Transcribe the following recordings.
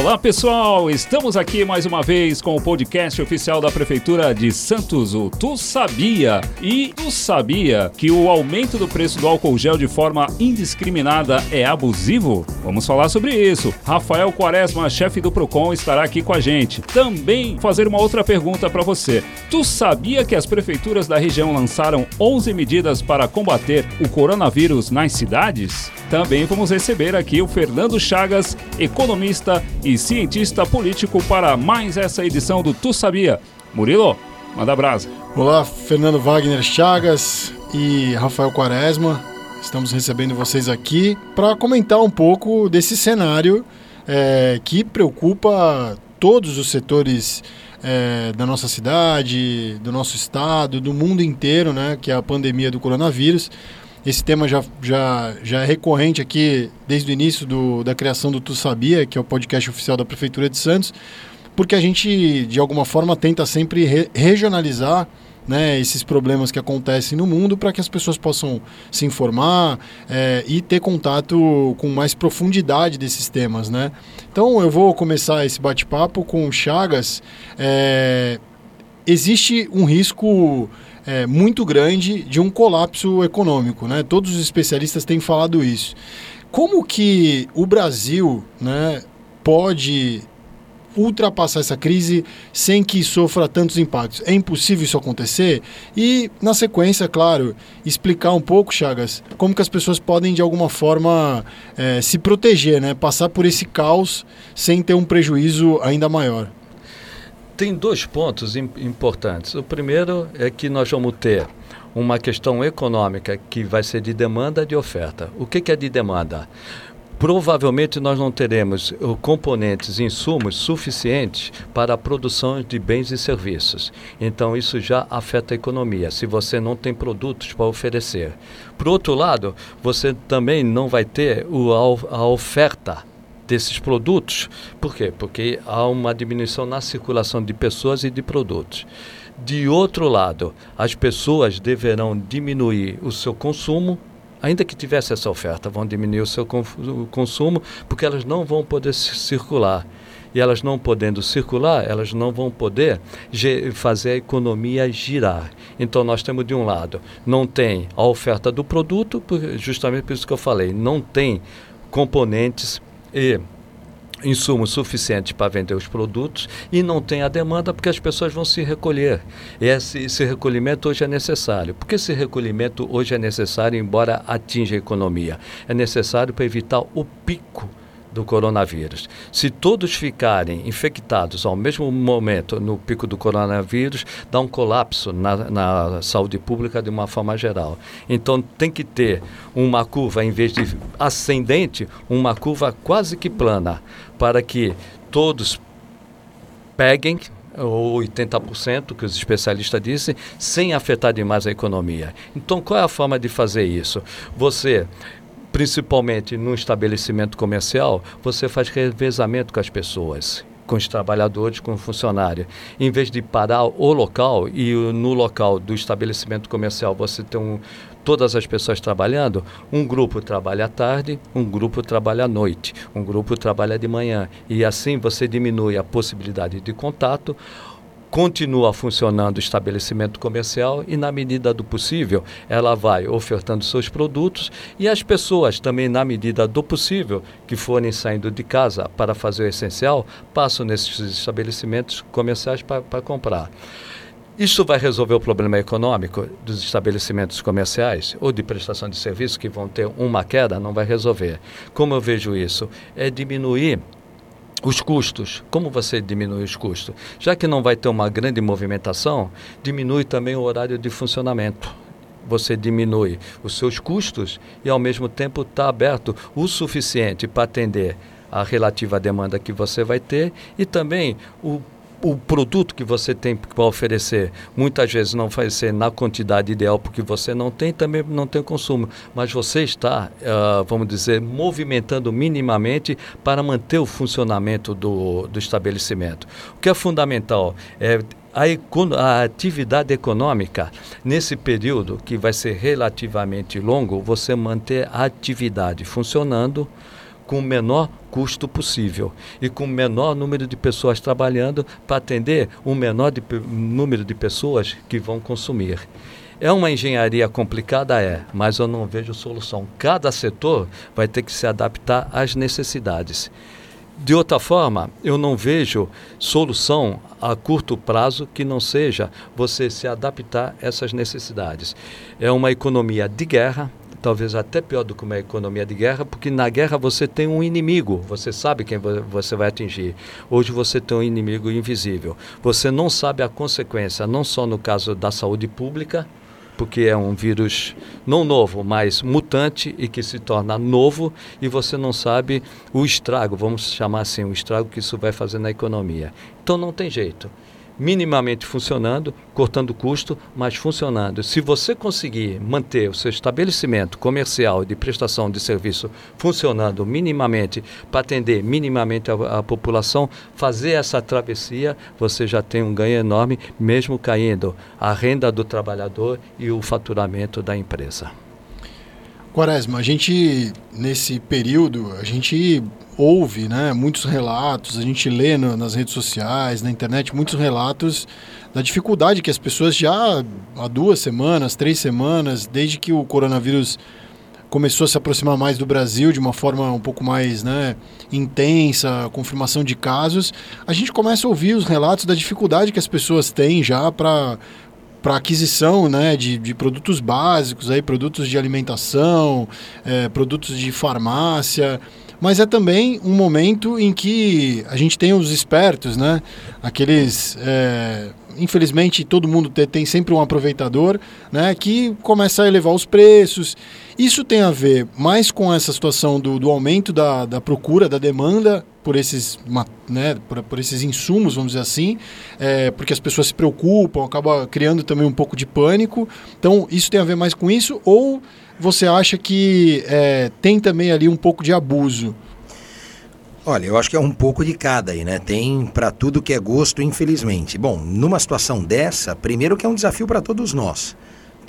Olá pessoal, estamos aqui mais uma vez com o podcast oficial da Prefeitura de Santos, o Tu Sabia? E tu sabia que o aumento do preço do álcool gel de forma indiscriminada é abusivo? Vamos falar sobre isso. Rafael Quaresma, chefe do Procon, estará aqui com a gente. Também fazer uma outra pergunta para você. Tu sabia que as prefeituras da região lançaram 11 medidas para combater o coronavírus nas cidades? Também vamos receber aqui o Fernando Chagas, economista e cientista político para mais essa edição do Tu Sabia. Murilo, manda brasa. Olá, Fernando Wagner Chagas e Rafael Quaresma. Estamos recebendo vocês aqui para comentar um pouco desse cenário é, que preocupa todos os setores é, da nossa cidade, do nosso estado, do mundo inteiro, né, que é a pandemia do coronavírus. Esse tema já, já, já é recorrente aqui desde o início do, da criação do Tu Sabia, que é o podcast oficial da Prefeitura de Santos, porque a gente, de alguma forma, tenta sempre re regionalizar né, esses problemas que acontecem no mundo para que as pessoas possam se informar é, e ter contato com mais profundidade desses temas. Né? Então eu vou começar esse bate-papo com o Chagas. É, existe um risco é, muito grande de um colapso econômico. Né? Todos os especialistas têm falado isso. Como que o Brasil né, pode ultrapassar essa crise sem que sofra tantos impactos. É impossível isso acontecer? E, na sequência, claro, explicar um pouco, Chagas, como que as pessoas podem, de alguma forma, é, se proteger, né? passar por esse caos sem ter um prejuízo ainda maior tem dois pontos importantes. O primeiro é que nós vamos ter uma questão econômica que vai ser de demanda e de oferta. O que, que é de demanda? provavelmente nós não teremos uh, componentes, insumos suficientes para a produção de bens e serviços. Então isso já afeta a economia, se você não tem produtos para oferecer. Por outro lado, você também não vai ter a oferta desses produtos. Por quê? Porque há uma diminuição na circulação de pessoas e de produtos. De outro lado, as pessoas deverão diminuir o seu consumo, ainda que tivesse essa oferta, vão diminuir o seu consumo, porque elas não vão poder circular. E elas não podendo circular, elas não vão poder fazer a economia girar. Então nós temos de um lado, não tem a oferta do produto, justamente por isso que eu falei, não tem componentes e insumos suficientes para vender os produtos e não tem a demanda porque as pessoas vão se recolher. Esse, esse, recolhimento hoje é necessário. Por que esse recolhimento hoje é necessário, embora atinja a economia? É necessário para evitar o pico do coronavírus. Se todos ficarem infectados ao mesmo momento no pico do coronavírus, dá um colapso na, na saúde pública de uma forma geral. Então tem que ter uma curva, em vez de ascendente, uma curva quase que plana, para que todos peguem ou 80%, que os especialistas dizem, sem afetar demais a economia. Então, qual é a forma de fazer isso? Você principalmente no estabelecimento comercial, você faz revezamento com as pessoas com os trabalhadores, com o funcionário. Em vez de parar o local e no local do estabelecimento comercial você tem um, todas as pessoas trabalhando, um grupo trabalha à tarde, um grupo trabalha à noite, um grupo trabalha de manhã. E assim você diminui a possibilidade de contato continua funcionando o estabelecimento comercial e, na medida do possível, ela vai ofertando seus produtos e as pessoas também, na medida do possível, que forem saindo de casa para fazer o essencial, passam nesses estabelecimentos comerciais para comprar. Isso vai resolver o problema econômico dos estabelecimentos comerciais ou de prestação de serviço que vão ter uma queda? Não vai resolver. Como eu vejo isso? É diminuir os custos. Como você diminui os custos? Já que não vai ter uma grande movimentação, diminui também o horário de funcionamento. Você diminui os seus custos e, ao mesmo tempo, está aberto o suficiente para atender a relativa demanda que você vai ter e também o o produto que você tem para oferecer muitas vezes não vai ser na quantidade ideal porque você não tem, também não tem consumo, mas você está, uh, vamos dizer, movimentando minimamente para manter o funcionamento do, do estabelecimento. O que é fundamental é a, a, atividade econômica, nesse período que vai ser relativamente longo, você manter a atividade funcionando com o menor custo possível e com o menor número de pessoas trabalhando para atender o menor de, número de pessoas que vão consumir. É uma engenharia complicada, é, mas eu não vejo solução. Cada setor vai ter que se adaptar às necessidades. De outra forma, eu não vejo solução a curto prazo que não seja você se adaptar a essas necessidades. É uma economia de guerra, talvez até pior do que uma economia de guerra, porque na guerra você tem um inimigo, você sabe quem você vai atingir. Hoje você tem um inimigo invisível. Você não sabe a consequência, não só no caso da saúde pública, porque é um vírus não novo, mas mutante e que se torna novo e você não sabe o estrago, vamos chamar assim, o estrago que isso vai fazer na economia. Então não tem jeito minimamente funcionando, cortando custo, mas funcionando. Se você conseguir manter o seu estabelecimento comercial de prestação de serviço funcionando minimamente para atender minimamente a, a população, fazer essa travessia, você já tem um ganho enorme, mesmo caindo a renda do trabalhador e o faturamento da empresa. Quaresma, a gente, nesse período, a gente ouve né, muitos relatos, a gente lê no, nas redes sociais, na internet, muitos relatos da dificuldade que as pessoas já há duas semanas, três semanas, desde que o coronavírus começou a se aproximar mais do Brasil de uma forma um pouco mais né, intensa, confirmação de casos, a gente começa a ouvir os relatos da dificuldade que as pessoas têm já para para aquisição né, de, de produtos básicos, aí, produtos de alimentação, é, produtos de farmácia, mas é também um momento em que a gente tem os espertos, né? Aqueles. É, infelizmente, todo mundo tem, sempre um aproveitador, né? Que começa a elevar os preços. Isso tem a ver mais com essa situação do, do aumento da, da procura, da demanda por esses, né, por, por, esses insumos, vamos dizer assim, é, porque as pessoas se preocupam, acaba criando também um pouco de pânico. Então, isso tem a ver mais com isso? Ou você acha que é, tem também ali um pouco de abuso? Olha, eu acho que é um pouco de cada aí, né? Tem para tudo que é gosto, infelizmente. Bom, numa situação dessa, primeiro que é um desafio para todos nós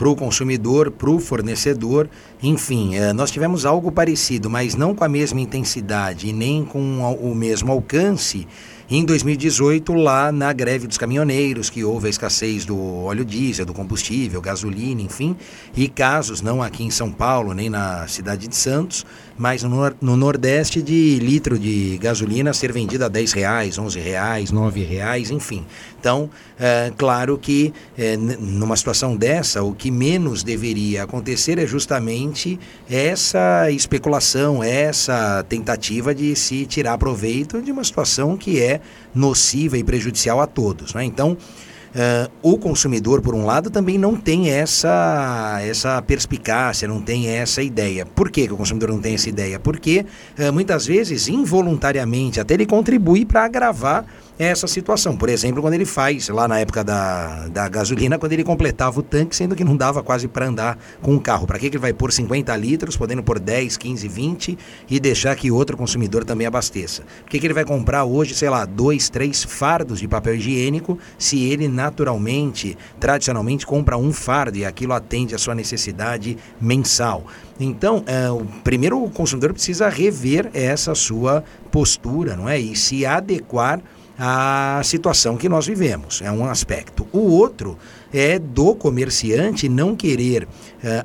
para o consumidor, para o fornecedor. Enfim, é, nós tivemos algo parecido, mas não com a mesma intensidade e nem com o mesmo alcance em 2018, lá na greve dos caminhoneiros, que houve a escassez do óleo diesel, do combustível, gasolina, enfim, e casos, não aqui em São Paulo, nem na cidade de Santos, mas no, no Nordeste de litro de gasolina ser vendido a 10 reais, 11 reais, 9 reais, enfim. Então, é, claro que é, numa situação dessa, o que menos deveria acontecer é justamente essa especulação, essa tentativa de se tirar proveito de uma situação que é nociva e prejudicial a todos. Né? Então, Uh, o consumidor, por um lado, também não tem essa, essa perspicácia, não tem essa ideia. Por que, que o consumidor não tem essa ideia? Porque uh, muitas vezes, involuntariamente, até ele contribui para agravar essa situação. Por exemplo, quando ele faz, lá na época da, da gasolina, quando ele completava o tanque, sendo que não dava quase para andar com o carro. Para que, ele vai pôr 50 litros, podendo pôr 10, 15, 20 e deixar que outro consumidor também abasteça? Por que, que ele vai comprar hoje, sei lá, dois, três fardos de papel higiênico, se ele naturalmente, tradicionalmente, compra um fardo e aquilo atende a sua necessidade mensal? Então, é, o, primeiro o consumidor precisa rever essa sua postura, não é? E se adequar a situação que nós vivemos. É um aspecto. O outro é do comerciante não querer uh,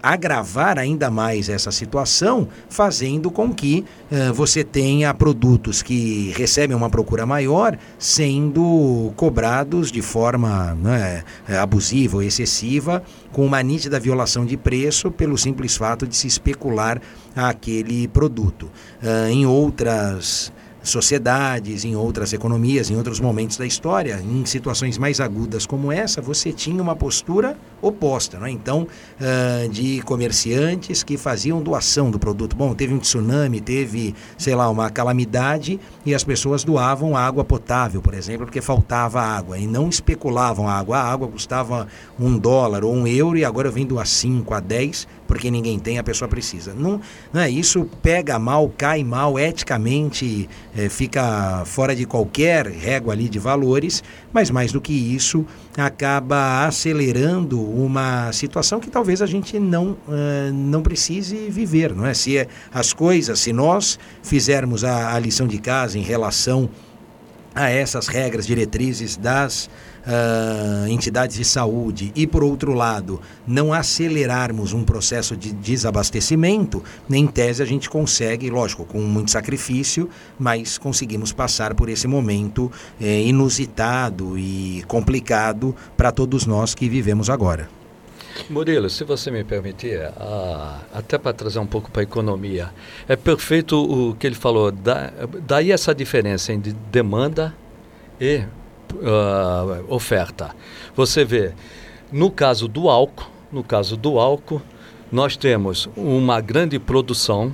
agravar ainda mais essa situação, fazendo com que uh, você tenha produtos que recebem uma procura maior sendo cobrados de forma né, abusiva ou excessiva, com uma nítida violação de preço pelo simples fato de se especular aquele produto. Uh, em outras sociedades, em outras economias, em outros momentos da história, em situações mais agudas como essa, você tinha uma postura oposta, não é? Então, uh, de comerciantes que faziam doação do produto. Bom, teve um tsunami, teve, sei lá, uma calamidade e as pessoas doavam água potável, por exemplo, porque faltava água e não especulavam a água. A água custava um dólar ou um euro e agora vem doar 5 a 10 porque ninguém tem, a pessoa precisa. Não, não é isso pega mal, cai mal, eticamente é, fica fora de qualquer régua ali de valores, mas mais do que isso, acaba acelerando uma situação que talvez a gente não, uh, não precise viver, não é? Se é, as coisas, se nós fizermos a, a lição de casa em relação a essas regras, diretrizes das uh, entidades de saúde e, por outro lado, não acelerarmos um processo de desabastecimento, em tese a gente consegue, lógico, com muito sacrifício, mas conseguimos passar por esse momento eh, inusitado e complicado para todos nós que vivemos agora. Murilo, se você me permitir, ah, até para trazer um pouco para a economia, é perfeito o que ele falou. Da, daí essa diferença entre demanda e uh, oferta. Você vê, no caso do álcool, no caso do álcool, nós temos uma grande produção,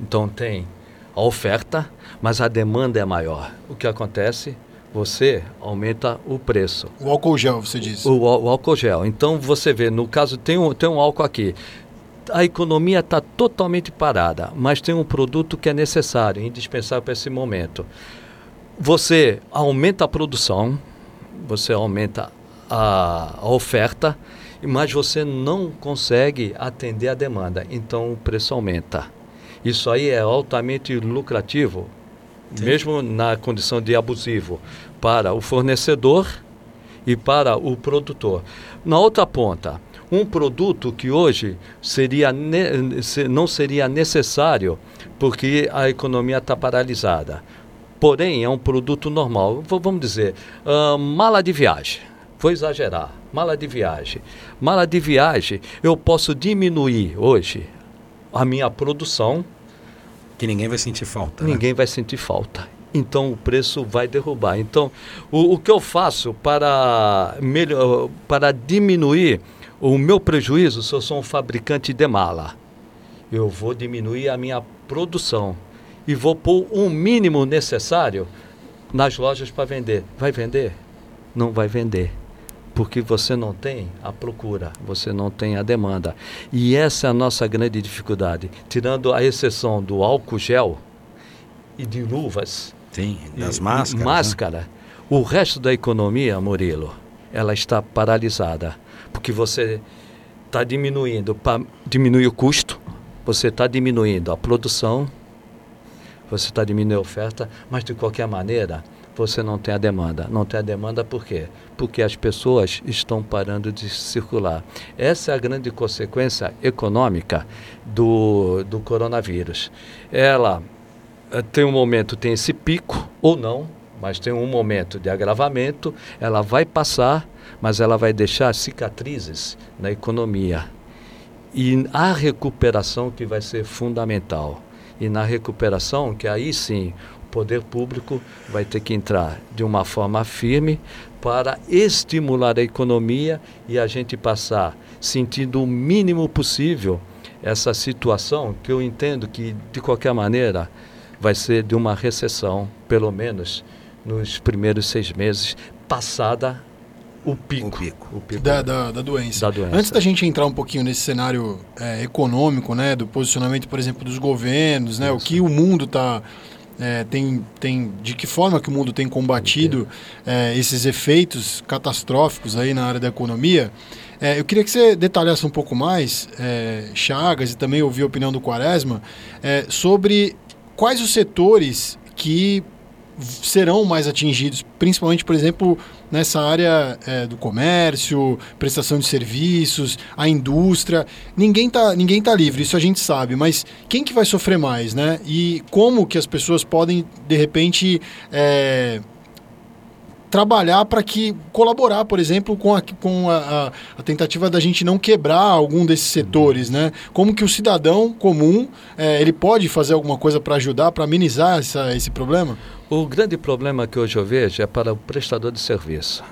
então tem a oferta, mas a demanda é maior. O que acontece? Você aumenta o preço. O álcool gel, você diz. O, o álcool gel. Então você vê, no caso, tem um, tem um álcool aqui. A economia está totalmente parada, mas tem um produto que é necessário, indispensável para esse momento. Você aumenta a produção, você aumenta a, a oferta, mas você não consegue atender a demanda, então o preço aumenta. Isso aí é altamente lucrativo, Sim. mesmo na condição de abusivo, para o fornecedor e para o produtor. Na outra ponta, um produto que hoje seria não seria necessário porque a economia está paralisada porém é um produto normal. Vamos dizer, uh, mala de viagem. Vou exagerar. Mala de viagem. Mala de viagem, eu posso diminuir hoje a minha produção. Que ninguém vai sentir falta. Né? Ninguém né? vai sentir falta. Então o preço vai derrubar. Então, o, o que eu faço para, melhor, para diminuir o meu prejuízo se eu sou um fabricante de mala? Eu vou diminuir a minha produção e vou pôr um mínimo necessário nas lojas para vender. Vai vender? Não vai vender. Porque você não tem a procura, você não tem a demanda. E essa é a nossa grande dificuldade. Tirando a exceção do álcool gel e de luvas. Sim, das e, máscaras. Né? Máscara. Né? O resto da economia, Murilo, ela está paralisada. Porque você está diminuindo, para diminuir o custo, você está diminuindo a produção, você está diminuindo a oferta, mas de qualquer maneira você não tem a demanda. Não tem a demanda por quê? Porque as pessoas estão parando de circular. Essa é a grande consequência econômica do, do coronavírus. Ela eh, tem um momento, tem esse pico, ou não, mas tem um momento de agravamento, ela vai passar, mas ela vai deixar cicatrizes na economia. E a recuperação que vai ser fundamental e na recuperação, que aí sim o poder público vai ter que entrar de uma forma firme para estimular a economia e a gente passar sentindo o mínimo possível essa situação que eu entendo que de qualquer maneira vai ser de uma recessão, pelo menos nos primeiros seis meses, passada o pico, o pico. O pico da, da, da, doença. da, doença. Antes da gente entrar um pouquinho nesse cenário é, econômico, né, do posicionamento, por exemplo, dos governos, né, o que o mundo está é, tem, tem de que forma que o mundo tem combatido é, esses efeitos catastróficos aí na área da economia. É, eu queria que você detalhasse um pouco mais, é, Chagas, e também ouvir a opinião do Quaresma, é, sobre quais os setores que serão mais atingidos, principalmente, por exemplo, nessa área é, do comércio, prestação de serviços, a indústria. Ninguém está ninguém tá livre, isso a gente sabe, mas quem que vai sofrer mais, né? E como que as pessoas podem, de repente, é, trabalhar para que colaborar, por exemplo, com, a, com a, a, tentativa da gente não quebrar algum desses setores, né? Como que o cidadão comum é, ele pode fazer alguma coisa para ajudar, para amenizar essa, esse problema? O grande problema que hoje eu vejo é para o prestador de serviço.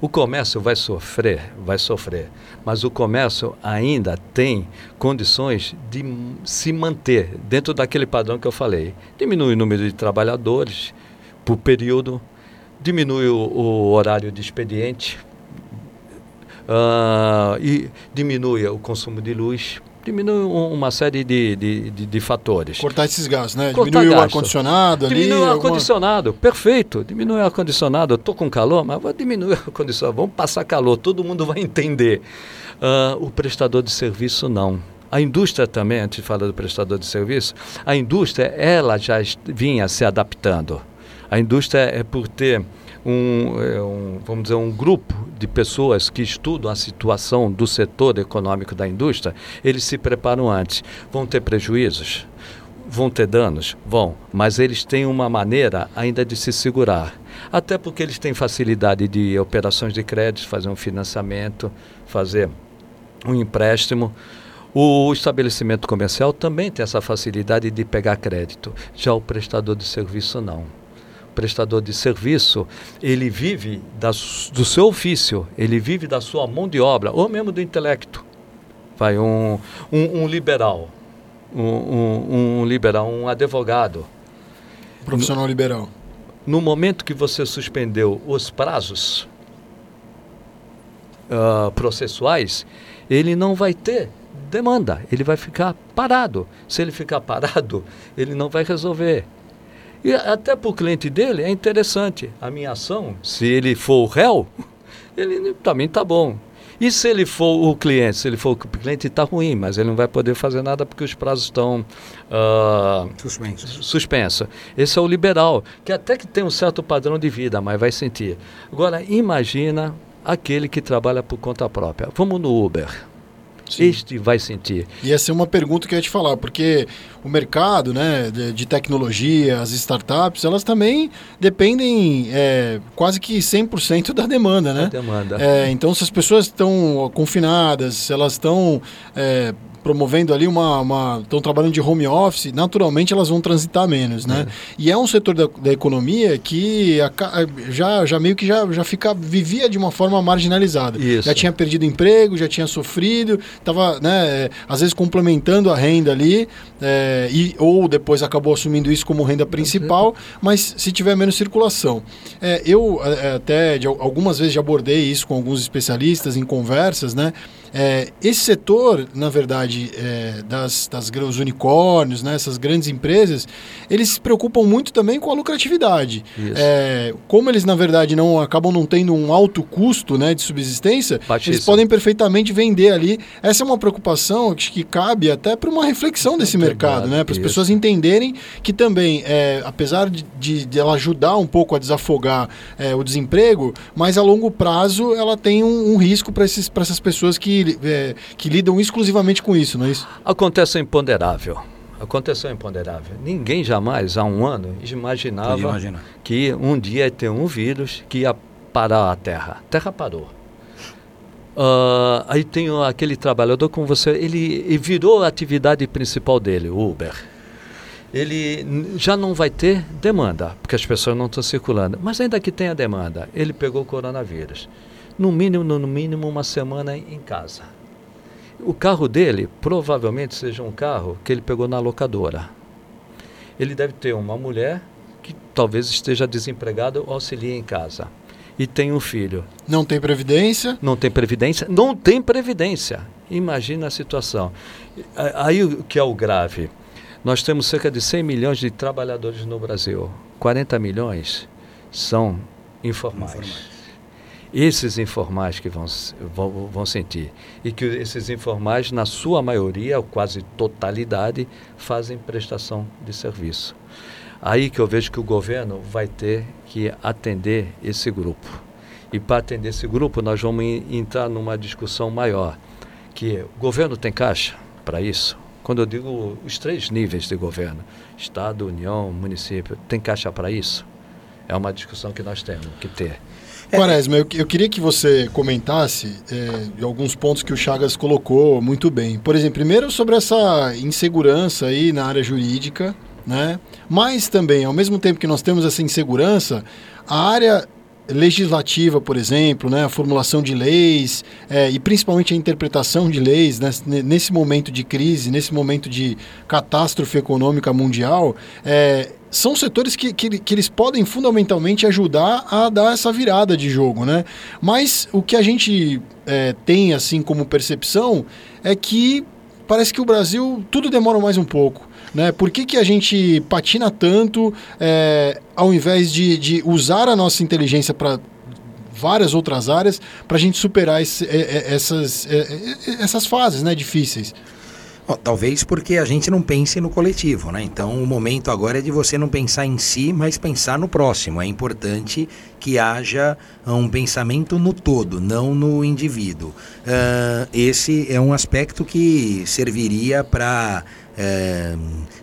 O comércio vai sofrer, vai sofrer, mas o comércio ainda tem condições de se manter dentro daquele padrão que eu falei. Diminui o número de trabalhadores por período, diminui o, o horário de expediente uh, e diminui o consumo de luz. diminui uma série de, de, de, de fatores. Cortar esses gastos, né? Cortar diminui o ar-condicionado ali. Diminui o ar-condicionado, alguma... perfeito. Diminui o ar-condicionado. Eu estou com calor, mas vou diminuir o ar-condicionado. Vamos passar calor, todo mundo vai entender. Uh, o prestador de serviço não. A indústria também, antes de falar do prestador de serviço, a indústria ela já vinha se adaptando. A indústria é por ter um, é, um, vamos dizer, um grupo de pessoas que estudam a situação do setor econômico da indústria, eles se preparam antes. Vão ter prejuízos? Vão ter danos? Vão, mas eles têm uma maneira ainda de se segurar. Até porque eles têm facilidade de operações de crédito, fazer um financiamento, fazer um empréstimo. O estabelecimento comercial também tem essa facilidade de pegar crédito, já o prestador de serviço não prestador de serviço, ele vive das, do seu ofício, ele vive da sua mão de obra, ou mesmo do intelecto. Vai um, um, um liberal, um, um, um, liberal, um advogado. Profissional liberal. No momento que você suspendeu os prazos uh, processuais, ele não vai ter demanda, ele vai ficar parado. Se ele ficar parado, ele não vai resolver. E até para o cliente dele é interessante. A minha ação, se ele for o réu, ele também está bom. E se ele for o cliente? Se ele for o cliente, está ruim, mas ele não vai poder fazer nada porque os prazos estão uh, suspensos. Suspenso. Esse é o liberal, que até que tem um certo padrão de vida, mas vai sentir. Agora, imagina aquele que trabalha por conta própria. Vamos no Uber. Sim. Este vai sentir. E essa é uma pergunta que eu ia te falar, porque o mercado né, de, de tecnologia, as startups, elas também dependem é, quase que 100% da demanda, né? Da demanda. É, então, se as pessoas estão confinadas, se elas estão é, promovendo ali uma. estão trabalhando de home office, naturalmente elas vão transitar menos, né? É. E é um setor da, da economia que a, já, já meio que já, já fica, vivia de uma forma marginalizada. Isso. Já tinha perdido emprego, já tinha sofrido, estava, né, às vezes complementando a renda ali, é, e, ou depois acabou assumindo isso como renda principal, mas se tiver menos circulação. É, eu é, até de, algumas vezes já abordei isso com alguns especialistas em conversas, né? É, esse setor, na verdade, é, das, das os unicórnios, né, essas grandes empresas, eles se preocupam muito também com a lucratividade. É, como eles, na verdade, não acabam não tendo um alto custo né, de subsistência, eles podem perfeitamente vender ali. Essa é uma preocupação que, que cabe até para uma reflexão desse mercado, né, para as pessoas entenderem que também, é, apesar de, de, de, ela ajudar um pouco a desafogar é, o desemprego, mas a longo prazo ela tem um, um risco para essas pessoas que é, que lidam exclusivamente com isso, não é isso? Acontece o imponderável. Aconteceu o imponderável. Ninguém jamais, há um ano, imaginava que um dia ia ter um vírus que ia parar a Terra. A Terra parou. Uh, aí tem aquele trabalhador com você, ele, ele virou a atividade principal dele, o Uber. Ele já não vai ter demanda, porque as pessoas não estão circulando. Mas ainda que tenha demanda, ele pegou o coronavírus no mínimo, no mínimo uma semana em casa. O carro dele provavelmente seja um carro que ele pegou na locadora. Ele deve ter uma mulher que talvez esteja desempregada ou auxilia em casa. E tem um filho. Não tem previdência? Não tem previdência? Não tem previdência. Imagina a situação. Aí o que é o grave? Nós temos cerca de 100 milhões de trabalhadores no Brasil. 40 milhões são informais. informais esses informais que vão, vão, vão sentir. E que esses informais, na sua maioria, ou quase totalidade, fazem prestação de serviço. Aí que eu vejo que o governo vai ter que atender esse grupo. E para atender esse grupo, nós vamos entrar numa discussão maior, que o governo tem caixa para isso? Quando eu digo os três níveis de governo, Estado, União, município, tem caixa para isso? É uma discussão que nós temos que ter. Quaresma, eu, eu, queria que você comentasse é, alguns pontos que o Chagas colocou muito bem. Por exemplo, primeiro sobre essa insegurança aí na área jurídica, né? Mas também, ao mesmo tempo que nós temos essa insegurança, a área legislativa, por exemplo, né, a formulação de leis é, e principalmente a interpretação de leis né, nesse momento de crise, nesse momento de catástrofe econômica mundial, é, são setores que, que, que, eles podem fundamentalmente ajudar a dar essa virada de jogo, né? Mas o que a gente é, tem assim como percepção é que parece que o Brasil tudo demora mais um pouco. Né? Por que, que a gente patina tanto é, ao invés de, de usar a nossa inteligência para várias outras áreas para a gente superar esse, essas, essas fases né, difíceis? Bom, talvez porque a gente não pense no coletivo, né? Então o momento agora é de você não pensar em si, mas pensar no próximo. É importante que haja um pensamento no todo, não no indivíduo. Uh, esse é um aspecto que serviria para é,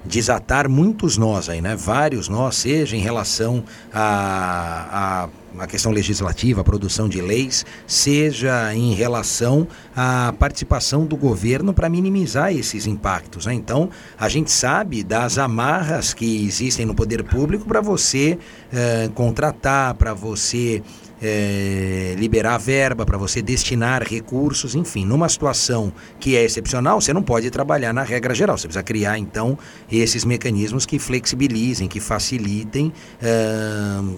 desatar muitos nós aí, né? Vários nós, seja em relação a, a a questão legislativa, a produção de leis, seja em relação à participação do governo para minimizar esses impactos. Né? Então, a gente sabe das amarras que existem no poder público para você eh, contratar, para você é, liberar verba, para você destinar recursos, enfim, numa situação que é excepcional, você não pode trabalhar na regra geral. Você precisa criar, então, esses mecanismos que flexibilizem, que facilitem é,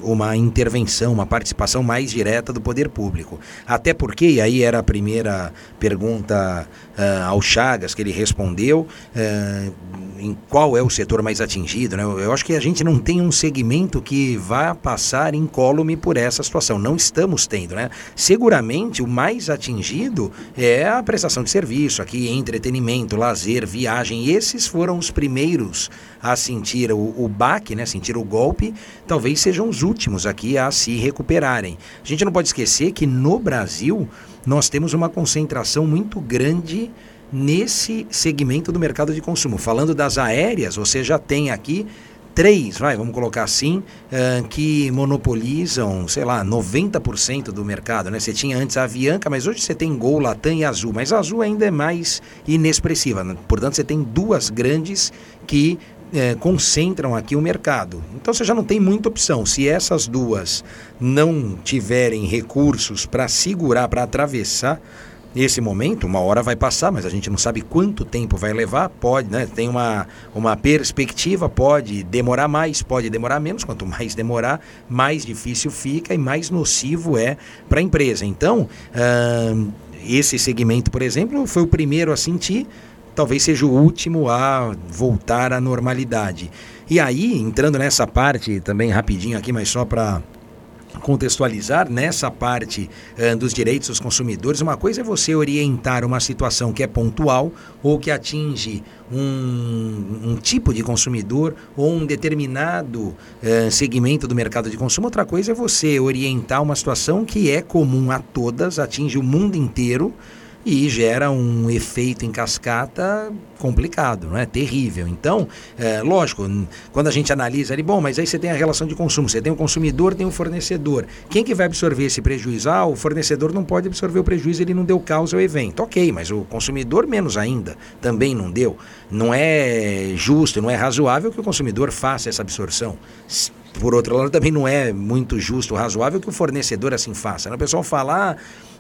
uma intervenção, uma participação mais direta do poder público. Até porque, e aí era a primeira pergunta é, ao Chagas que ele respondeu, é, em qual é o setor mais atingido, né? Eu acho que a gente não tem um segmento que vá passar incólume por essa situação. Não estamos tendo, né? Seguramente o mais atingido é a prestação de serviço, aqui entretenimento, lazer, viagem. Esses foram os primeiros a sentir o, o baque, né? Sentir o golpe. Talvez sejam os últimos aqui a se recuperarem. A gente não pode esquecer que no Brasil nós temos uma concentração muito grande nesse segmento do mercado de consumo. Falando das aéreas, você já tem aqui três, vai, vamos colocar assim, uh, que monopolizam, sei lá, 90% do mercado, né? Você tinha antes a Avianca, mas hoje você tem Gol, Latam e Azul, mas a Azul ainda é mais inexpressiva, né? portanto você tem duas grandes que eh, concentram aqui o mercado. Então você já não tem muita opção. Se essas duas não tiverem recursos para segurar, para atravessar esse momento, uma hora vai passar, mas a gente não sabe quanto tempo vai levar, pode, né? Tem uma, uma perspectiva, pode demorar mais, pode demorar menos, quanto mais demorar, mais difícil fica e mais nocivo é para a empresa. Então, uh, esse segmento, por exemplo, foi o primeiro a sentir, talvez seja o último a voltar à normalidade. E aí, entrando nessa parte também rapidinho aqui, mas só para contextualizar nessa parte uh, dos direitos dos consumidores, uma coisa é você orientar uma situação que é pontual ou que atinge um, um tipo de consumidor ou um determinado uh, segmento do mercado de consumo, outra coisa é você orientar uma situação que é comum a todas, atinge o mundo inteiro e gera um efeito em cascata complicado, não é? Terrível. Então, é, lógico, quando a gente analisa ali, bom, mas aí você tem a relação de consumo, você tem o consumidor, tem o fornecedor. Quem que vai absorver esse prejuízo? Ah, o fornecedor não pode absorver o prejuízo, ele não deu causa ao evento. Ok, mas o consumidor menos ainda, também não deu. Não é justo, não é razoável que o consumidor faça essa absorção por outro lado, também não é muito justo, razoável que o fornecedor assim faça. Né? O pessoal fala, ah,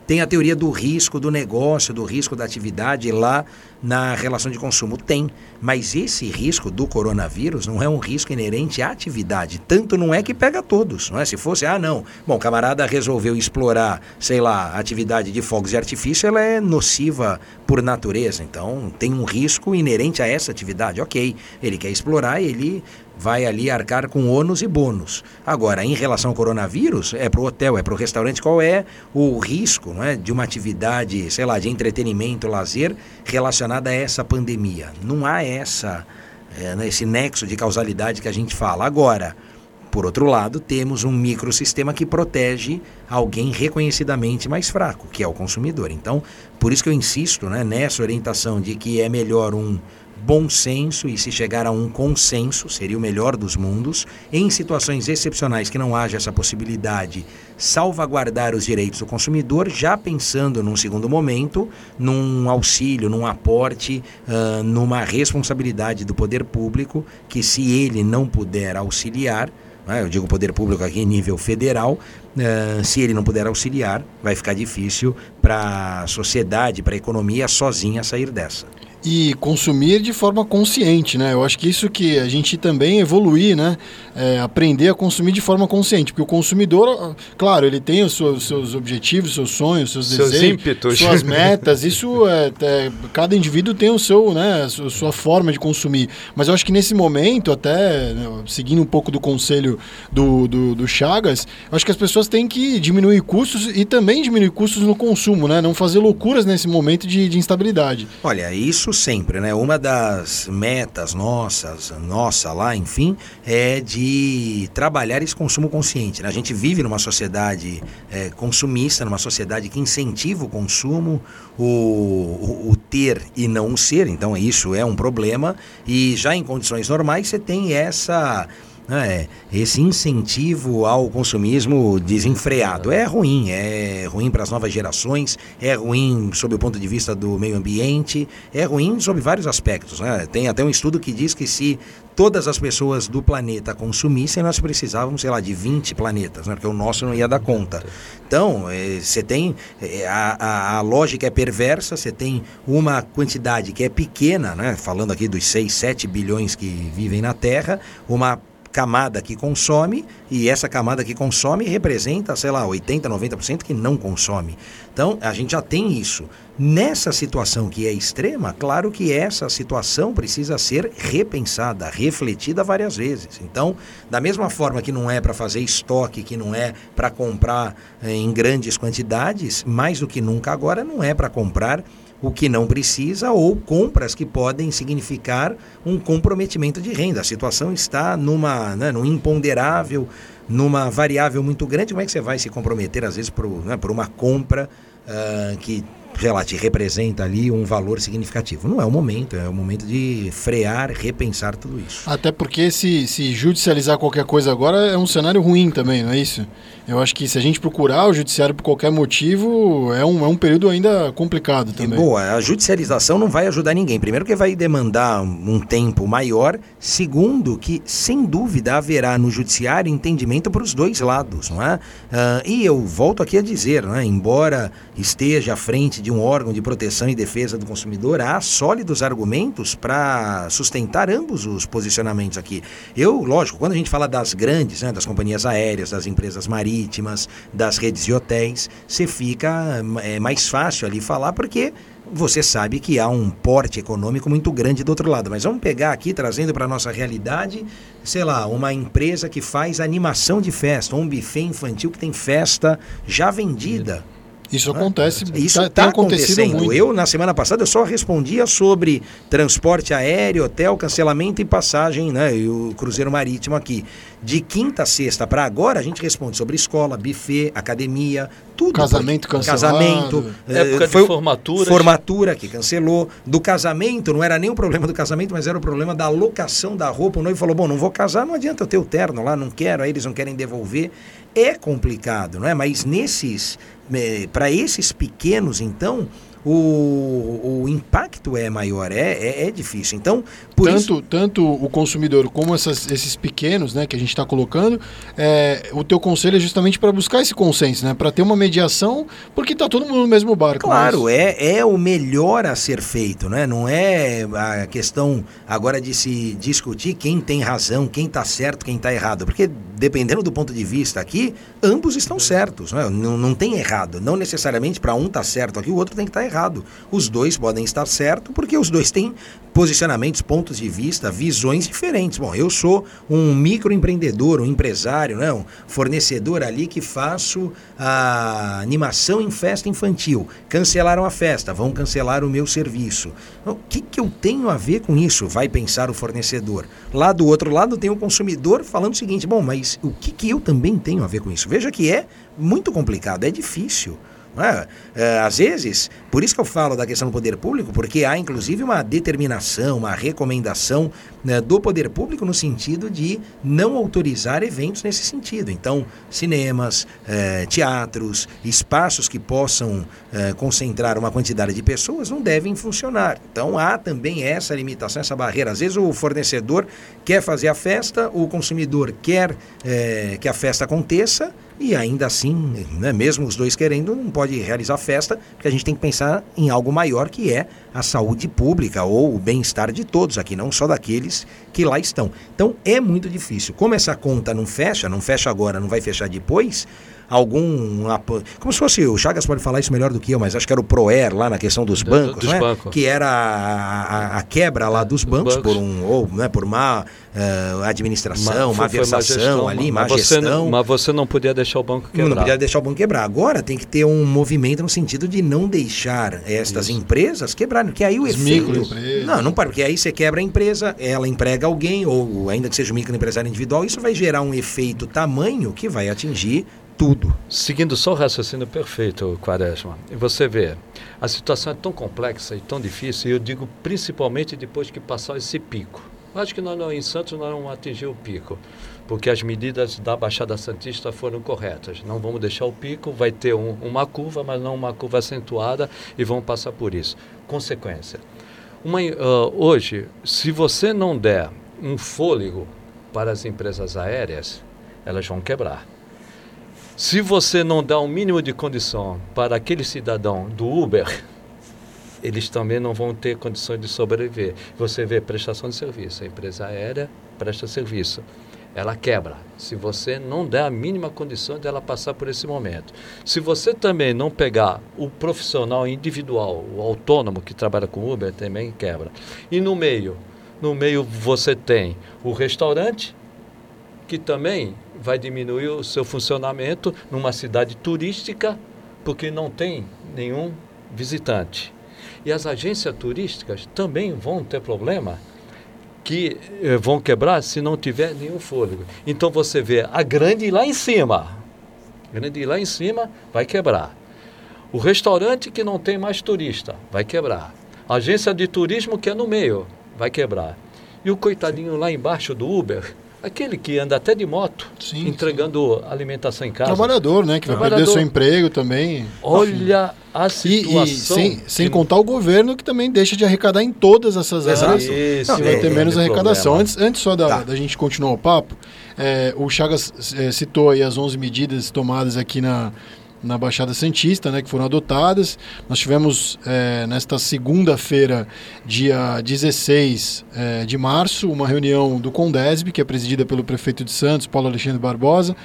tem a teoria do risco do negócio, do risco da atividade lá na relação de consumo. Tem. Mas esse risco do coronavírus não é um risco inerente à atividade. Tanto não é que pega todos. Não é? Se fosse, ah, não. Bom, camarada resolveu explorar, sei lá, atividade de fogos de artifício, ela é nociva por natureza. Então, tem um risco inerente a essa atividade. Ok. Ele quer explorar, ele vai ali arcar com ônus e bônus. Agora, em relação ao coronavírus, é para o hotel, é para o restaurante, qual é o risco não é, de uma atividade, sei lá, de entretenimento, lazer relacionada a essa pandemia? Não há essa, é, esse nexo de causalidade que a gente fala. Agora, por outro lado, temos um microsistema que protege alguém reconhecidamente mais fraco, que é o consumidor. Então, por isso que eu insisto né, nessa orientação de que é melhor um bom senso e se chegar a um consenso, seria o melhor dos mundos. Em situações excepcionais que não haja essa possibilidade, salvaguardar os direitos do consumidor, já pensando num segundo momento, num auxílio, num aporte, uh, numa responsabilidade do poder público, que se ele não puder auxiliar, né, eu digo poder público aqui em nível federal, uh, se ele não puder auxiliar, vai ficar difícil para a sociedade, para a economia sozinha sair dessa. E consumir de forma consciente, né? Eu acho que isso que a gente também evoluir, né? É, aprender a consumir de forma consciente, porque o consumidor, claro, ele tem os seus, seus objetivos, seus sonhos, seus, seus desejos, ímpetos. suas metas. Isso é, é, cada indivíduo tem o seu, né? A sua forma de consumir. Mas eu acho que nesse momento, até né, seguindo um pouco do conselho do, do, do Chagas, acho que as pessoas têm que diminuir custos e também diminuir custos no consumo, né? Não fazer loucuras nesse momento de, de instabilidade. Olha, isso sempre, né? Uma das metas nossas, nossa lá, enfim, é de trabalhar esse consumo consciente. Né? A gente vive numa sociedade é, consumista, numa sociedade que incentiva o consumo, o, o, o, ter e não o ser. Então isso é um problema. E já em condições normais você tem essa é, esse incentivo ao consumismo desenfreado é ruim, é ruim para as novas gerações, é ruim sob o ponto de vista do meio ambiente, é ruim sob vários aspectos. Né? Tem até um estudo que diz que se todas as pessoas do planeta consumissem, nós precisávamos, sei lá, de 20 planetas, né? porque o nosso não ia dar conta. Então, é, você tem. É, a, a, a, lógica é perversa, você tem uma quantidade que é pequena, né? falando aqui dos 6, 7 bilhões que vivem na Terra, uma camada que consome e essa camada que consome representa, sei lá, 80, 90% que não consome. Então, a gente já tem isso. Nessa situação que é extrema, claro que essa situação precisa ser repensada, refletida várias vezes. Então, da mesma forma que não é para fazer estoque, que não é para comprar eh, em grandes quantidades, mais do que nunca agora não é para comprar o que não precisa ou compras que podem significar um comprometimento de renda. A situação está numa, né, num imponderável, numa variável muito grande. Como é que você vai se comprometer, às vezes, por, né, por uma compra uh, que sei lá, te representa ali um valor significativo. Não é o momento, é o momento de frear, repensar tudo isso. Até porque se, se judicializar qualquer coisa agora é um cenário ruim também, não é isso? Eu acho que se a gente procurar o judiciário por qualquer motivo, é um, é um período ainda complicado também. E boa, a judicialização não vai ajudar ninguém. Primeiro que vai demandar um tempo maior. Segundo que, sem dúvida, haverá no judiciário entendimento para os dois lados, não é? Uh, e eu volto aqui a dizer, né, embora esteja à frente de um órgão de proteção e defesa do consumidor, há sólidos argumentos para sustentar ambos os posicionamentos aqui. Eu, lógico, quando a gente fala das grandes, né, das companhias aéreas, das empresas marítimas, das redes de hotéis, você fica é, mais fácil ali falar porque você sabe que há um porte econômico muito grande do outro lado. Mas vamos pegar aqui, trazendo para a nossa realidade, sei lá, uma empresa que faz animação de festa, um buffet infantil que tem festa já vendida. Isso acontece. Isso está tá acontecendo. Muito. Eu, na semana passada, eu só respondia sobre transporte aéreo, hotel, cancelamento e passagem, né? E o cruzeiro marítimo aqui. De quinta a sexta para agora, a gente responde sobre escola, buffet, academia, tudo. Casamento cancelado. Casamento. Eh, Época foi de formatura. Formatura que cancelou. Do casamento, não era nem o problema do casamento, mas era o problema da locação da roupa. O noivo falou: bom, não vou casar, não adianta eu ter o terno lá, não quero, aí eles não querem devolver. É complicado, não é? Mas nesses é, para esses pequenos, então, o, o impacto é maior, é, é, é difícil. Então, por tanto, isso... tanto o consumidor como essas, esses pequenos né, que a gente está colocando, é, o teu conselho é justamente para buscar esse consenso, né, para ter uma mediação, porque está todo mundo no mesmo barco. Claro, mas... é, é o melhor a ser feito, né? não é a questão agora de se discutir quem tem razão, quem está certo, quem está errado, porque dependendo do ponto de vista aqui, ambos estão certos, né? não, não tem errado. Não necessariamente para um tá certo aqui, o outro tem que estar tá errado. Os dois podem estar certo porque os dois têm posicionamentos, pontos de vista, visões diferentes. Bom, eu sou um microempreendedor, um empresário, né? um fornecedor ali que faço a animação em festa infantil. Cancelaram a festa, vão cancelar o meu serviço. O que, que eu tenho a ver com isso? Vai pensar o fornecedor. Lá do outro lado tem o consumidor falando o seguinte: bom, mas o que, que eu também tenho a ver com isso? Veja que é muito complicado, é difícil. É? É, às vezes, por isso que eu falo da questão do poder público, porque há inclusive uma determinação, uma recomendação né, do poder público no sentido de não autorizar eventos nesse sentido. Então, cinemas, é, teatros, espaços que possam é, concentrar uma quantidade de pessoas não devem funcionar. Então, há também essa limitação, essa barreira. Às vezes, o fornecedor quer fazer a festa, o consumidor quer que a festa aconteça e ainda assim, né, mesmo os dois querendo, não pode realizar festa, porque a gente tem que pensar em algo maior que é a saúde pública ou o bem-estar de todos aqui, não só daqueles que lá estão. Então é muito difícil. Como essa conta não fecha, não fecha agora, não vai fechar depois, algum. Como se fosse. O Chagas pode falar isso melhor do que eu, mas acho que era o Proer lá na questão dos bancos, do, dos né? Que era a, a, a, quebra lá dos bancos, bancos, por um. Ou né, por má uh, administração, má versação ali, má mas gestão. Você não, mas você não podia deixar o banco quebrar. Não podia deixar o banco quebrar. Agora tem que ter um movimento no sentido de não deixar estas isso. empresas quebrarem, porque aí o As efeito. Não, não para, porque aí você quebra a empresa, ela emprega alguém, ou ainda que seja um microempresário individual, isso vai gerar um efeito tamanho que vai atingir tudo. Seguindo só o raciocínio perfeito, Quaresma, você vê, a situação é tão complexa e tão difícil, e eu digo principalmente depois que passar esse pico. Acho que nós não, em Santos nós não atingimos o pico, porque as medidas da Baixada Santista foram corretas. Não vamos deixar o pico, vai ter um, uma curva, mas não uma curva acentuada, e vamos passar por isso. Consequência. Uma, uh, hoje, se você não der um fôlego para as empresas aéreas, elas vão quebrar. Se você não dá um mínimo de condição para aquele cidadão do Uber, eles também não vão ter condições de sobreviver. Você vê prestação de serviço, a empresa aérea presta serviço. Ela quebra. Se você não der a mínima condição dela passar por esse momento. Se você também não pegar o profissional individual, o autônomo que trabalha com Uber, também quebra. E no meio, no meio você tem o restaurante, que também vai diminuir o seu funcionamento numa cidade turística, porque não tem nenhum visitante. E as agências turísticas também vão ter problema que eh, vão quebrar se não tiver nenhum fôlego. Então você vê a grande lá em cima, a grande lá em cima vai quebrar. O restaurante que não tem mais turista vai quebrar. A agência de turismo que é no meio vai quebrar. E o coitadinho lá embaixo do Uber Aquele que anda até de moto, sim, entregando sim. alimentação em casa. Trabalhador, né? Que vai perder seu emprego também. Olha a situação. E, e sem, sem contar o governo que também deixa de arrecadar em todas essas áreas. Isso, Não, vai ter é, menos arrecadação. Antes, antes só da, tá. da gente continuar o papo, é, o Chagas é, citou aí as 11 medidas tomadas aqui na, na Baixada Santista, né, que foram adotadas. Nós tivemos é, nesta segunda-feira, dia 16 é, de março, uma reunião do Condesb, que é presidida pelo prefeito de Santos, Paulo Alexandre Barbosa,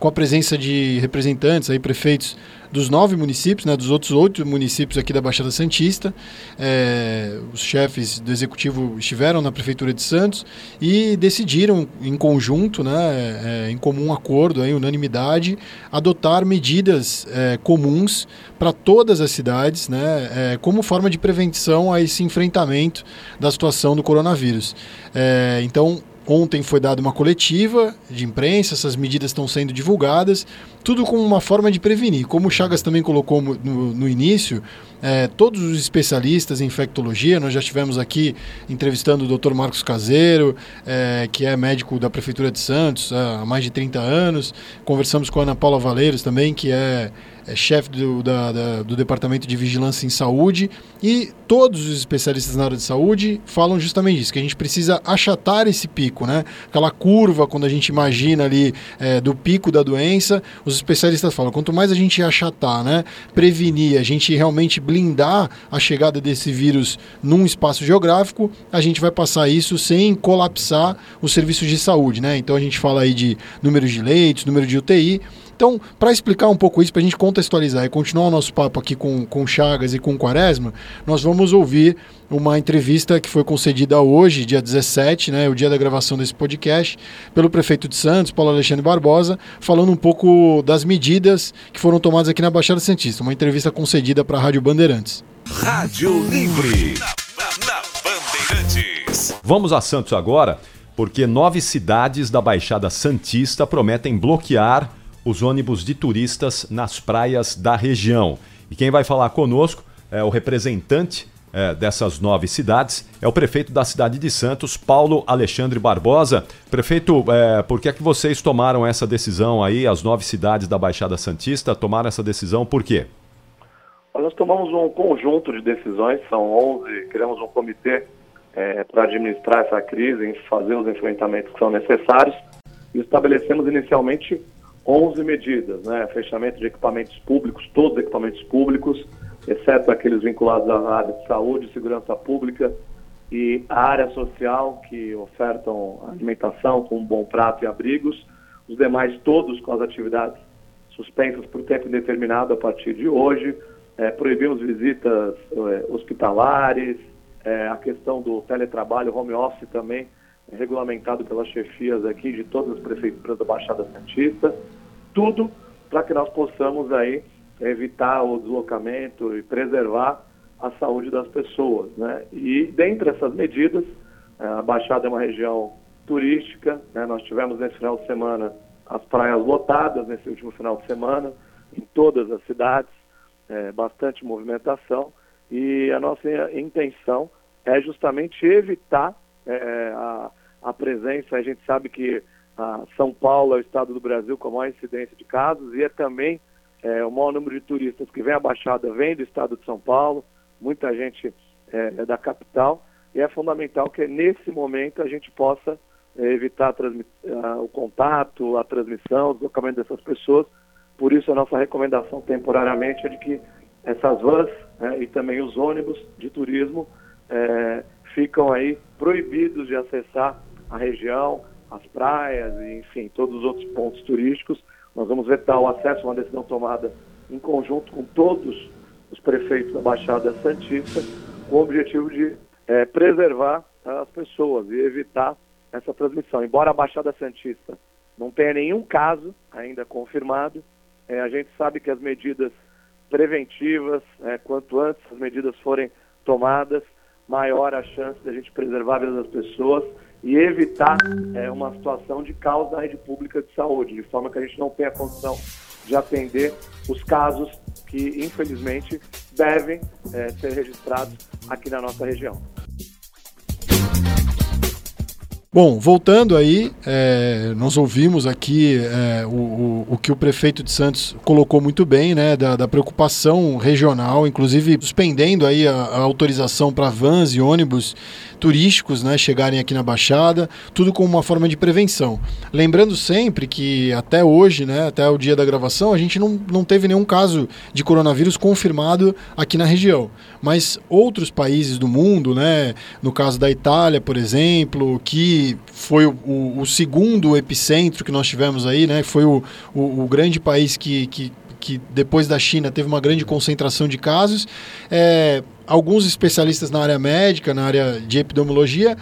com a presença de representantes, aí, prefeitos dos nove municípios, né, dos outros oito municípios aqui da Baixada Santista. É, os chefes do executivo estiveram na Prefeitura de Santos e decidiram, em conjunto, né, é, em comum acordo, aí, unanimidade, adotar medidas é, comuns para todas as cidades, né, é, como forma de prevenção a esse enfrentamento da situação do coronavírus. É, então, Ontem foi dada uma coletiva de imprensa, essas medidas estão sendo divulgadas, tudo como uma forma de prevenir. Como o Chagas também colocou no, no início, é, todos os especialistas em infectologia, nós já estivemos aqui entrevistando o Dr. Marcos Caseiro, é, que é médico da Prefeitura de Santos há mais de 30 anos, conversamos com a Ana Paula Valeiros também, que é é chefe do, da, da, do Departamento de Vigilância em Saúde, e todos os especialistas na área de saúde falam justamente isso, que a gente precisa achatar esse pico, né? Aquela curva, quando a gente imagina ali é, do pico da doença, os especialistas falam, quanto mais a gente achatar, né? Prevenir, a gente realmente blindar a chegada desse vírus num espaço geográfico, a gente vai passar isso sem colapsar os serviços de saúde, né? Então a gente fala aí de números de leitos, número de UTI, então, para explicar um pouco isso, para a gente contextualizar e continuar o nosso papo aqui com, com Chagas e com Quaresma, nós vamos ouvir uma entrevista que foi concedida hoje, dia 17, né, o dia da gravação desse podcast, pelo prefeito de Santos, Paulo Alexandre Barbosa, falando um pouco das medidas que foram tomadas aqui na Baixada Santista. Uma entrevista concedida para a Rádio Bandeirantes. Rádio Livre. Na, na Bandeirantes. Vamos a Santos agora, porque nove cidades da Baixada Santista prometem bloquear os ônibus de turistas nas praias da região. E quem vai falar conosco é o representante é, dessas nove cidades é o prefeito da cidade de Santos, Paulo Alexandre Barbosa. Prefeito, é, por que é que vocês tomaram essa decisão aí, as nove cidades da Baixada Santista tomaram essa decisão, por quê? Nós tomamos um conjunto de decisões, são 11, criamos um comitê é, para administrar essa crise, fazer os enfrentamentos que são necessários e estabelecemos inicialmente 11 medidas, né? Fechamento de equipamentos públicos, todos os equipamentos públicos, exceto aqueles vinculados à área de saúde, segurança pública e a área social, que ofertam alimentação com um bom prato e abrigos. Os demais, todos com as atividades suspensas por tempo indeterminado a partir de hoje. É, proibimos visitas é, hospitalares, é, a questão do teletrabalho, home office também, regulamentado pelas chefias aqui de todas as prefeituras da Baixada Santista. Tudo para que nós possamos aí evitar o deslocamento e preservar a saúde das pessoas. Né? E dentre essas medidas, é, a Baixada é uma região turística, né? nós tivemos nesse final de semana as praias lotadas nesse último final de semana, em todas as cidades, é, bastante movimentação, e a nossa intenção é justamente evitar é, a, a presença, a gente sabe que a São Paulo é o estado do Brasil com a maior incidência de casos e é também é, o maior número de turistas que vem à Baixada vem do estado de São Paulo, muita gente é, é da capital, e é fundamental que nesse momento a gente possa é, evitar a, o contato, a transmissão, o deslocamento dessas pessoas. Por isso a nossa recomendação temporariamente é de que essas vans né, e também os ônibus de turismo é, ficam aí proibidos de acessar a região, as praias enfim, todos os outros pontos turísticos. Nós vamos vetar o acesso, uma decisão tomada em conjunto com todos os prefeitos da Baixada Santista, com o objetivo de é, preservar as pessoas e evitar essa transmissão. Embora a Baixada Santista não tenha nenhum caso ainda confirmado, é, a gente sabe que as medidas preventivas, é, quanto antes as medidas forem tomadas, maior a chance de a gente preservar a vida das pessoas e evitar é, uma situação de caos na rede pública de saúde, de forma que a gente não tenha condição de atender os casos que, infelizmente, devem é, ser registrados aqui na nossa região. Bom, voltando aí, é, nós ouvimos aqui é, o, o, o, que o prefeito de Santos colocou muito bem, né, da, da preocupação regional, inclusive suspendendo aí a, a autorização para vans e ônibus turísticos né, chegarem aqui na Baixada, tudo como uma forma de prevenção. Lembrando sempre que até hoje, né, até o dia da gravação, a gente não, não teve nenhum caso de coronavírus confirmado aqui na região. Mas outros países do mundo, né, no caso da Itália, por exemplo, que foi o, o, o segundo epicentro que nós tivemos aí, né, foi o, o, o grande país que, que que depois da China teve uma grande concentração de casos. É, alguns especialistas na área médica, na área de epidemiologia,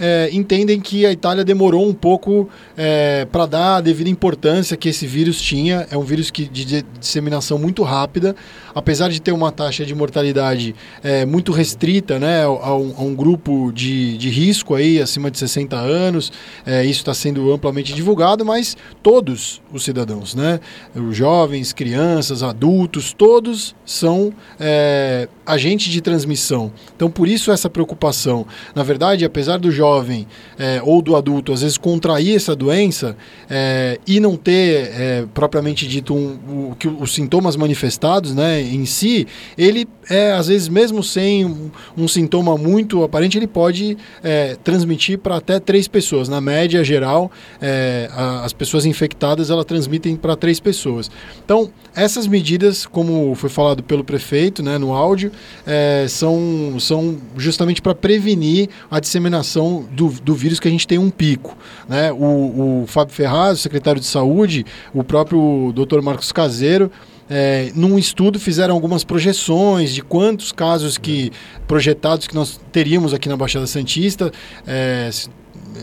é, entendem que a Itália demorou um pouco é, para dar a devida importância que esse vírus tinha. É um vírus que, de disseminação muito rápida, apesar de ter uma taxa de mortalidade é, muito restrita né, a, um, a um grupo de, de, risco aí, acima de 60 anos. É, isso está sendo amplamente divulgado, mas todos os cidadãos, né, os jovens, crianças, adultos, todos são é, agentes de transmissão. Então, por isso essa preocupação. Na verdade, apesar do jovem jovem é, ou do adulto às vezes contrair essa doença é, e não ter é, propriamente dito um, o, os sintomas manifestados né, em si, ele é às vezes mesmo sem um, um sintoma muito aparente, ele pode é, transmitir para até três pessoas. Na média geral, é, a, as pessoas infectadas elas transmitem para três pessoas. Então, essas medidas, como foi falado pelo prefeito né, no áudio, é, são, são justamente para prevenir a disseminação do, do vírus que a gente tem um pico. Né? O, o Fábio Ferraz, o secretário de Saúde, o próprio Dr. Marcos Caseiro, é, num estudo fizeram algumas projeções de quantos casos que projetados que nós teríamos aqui na Baixada Santista, é,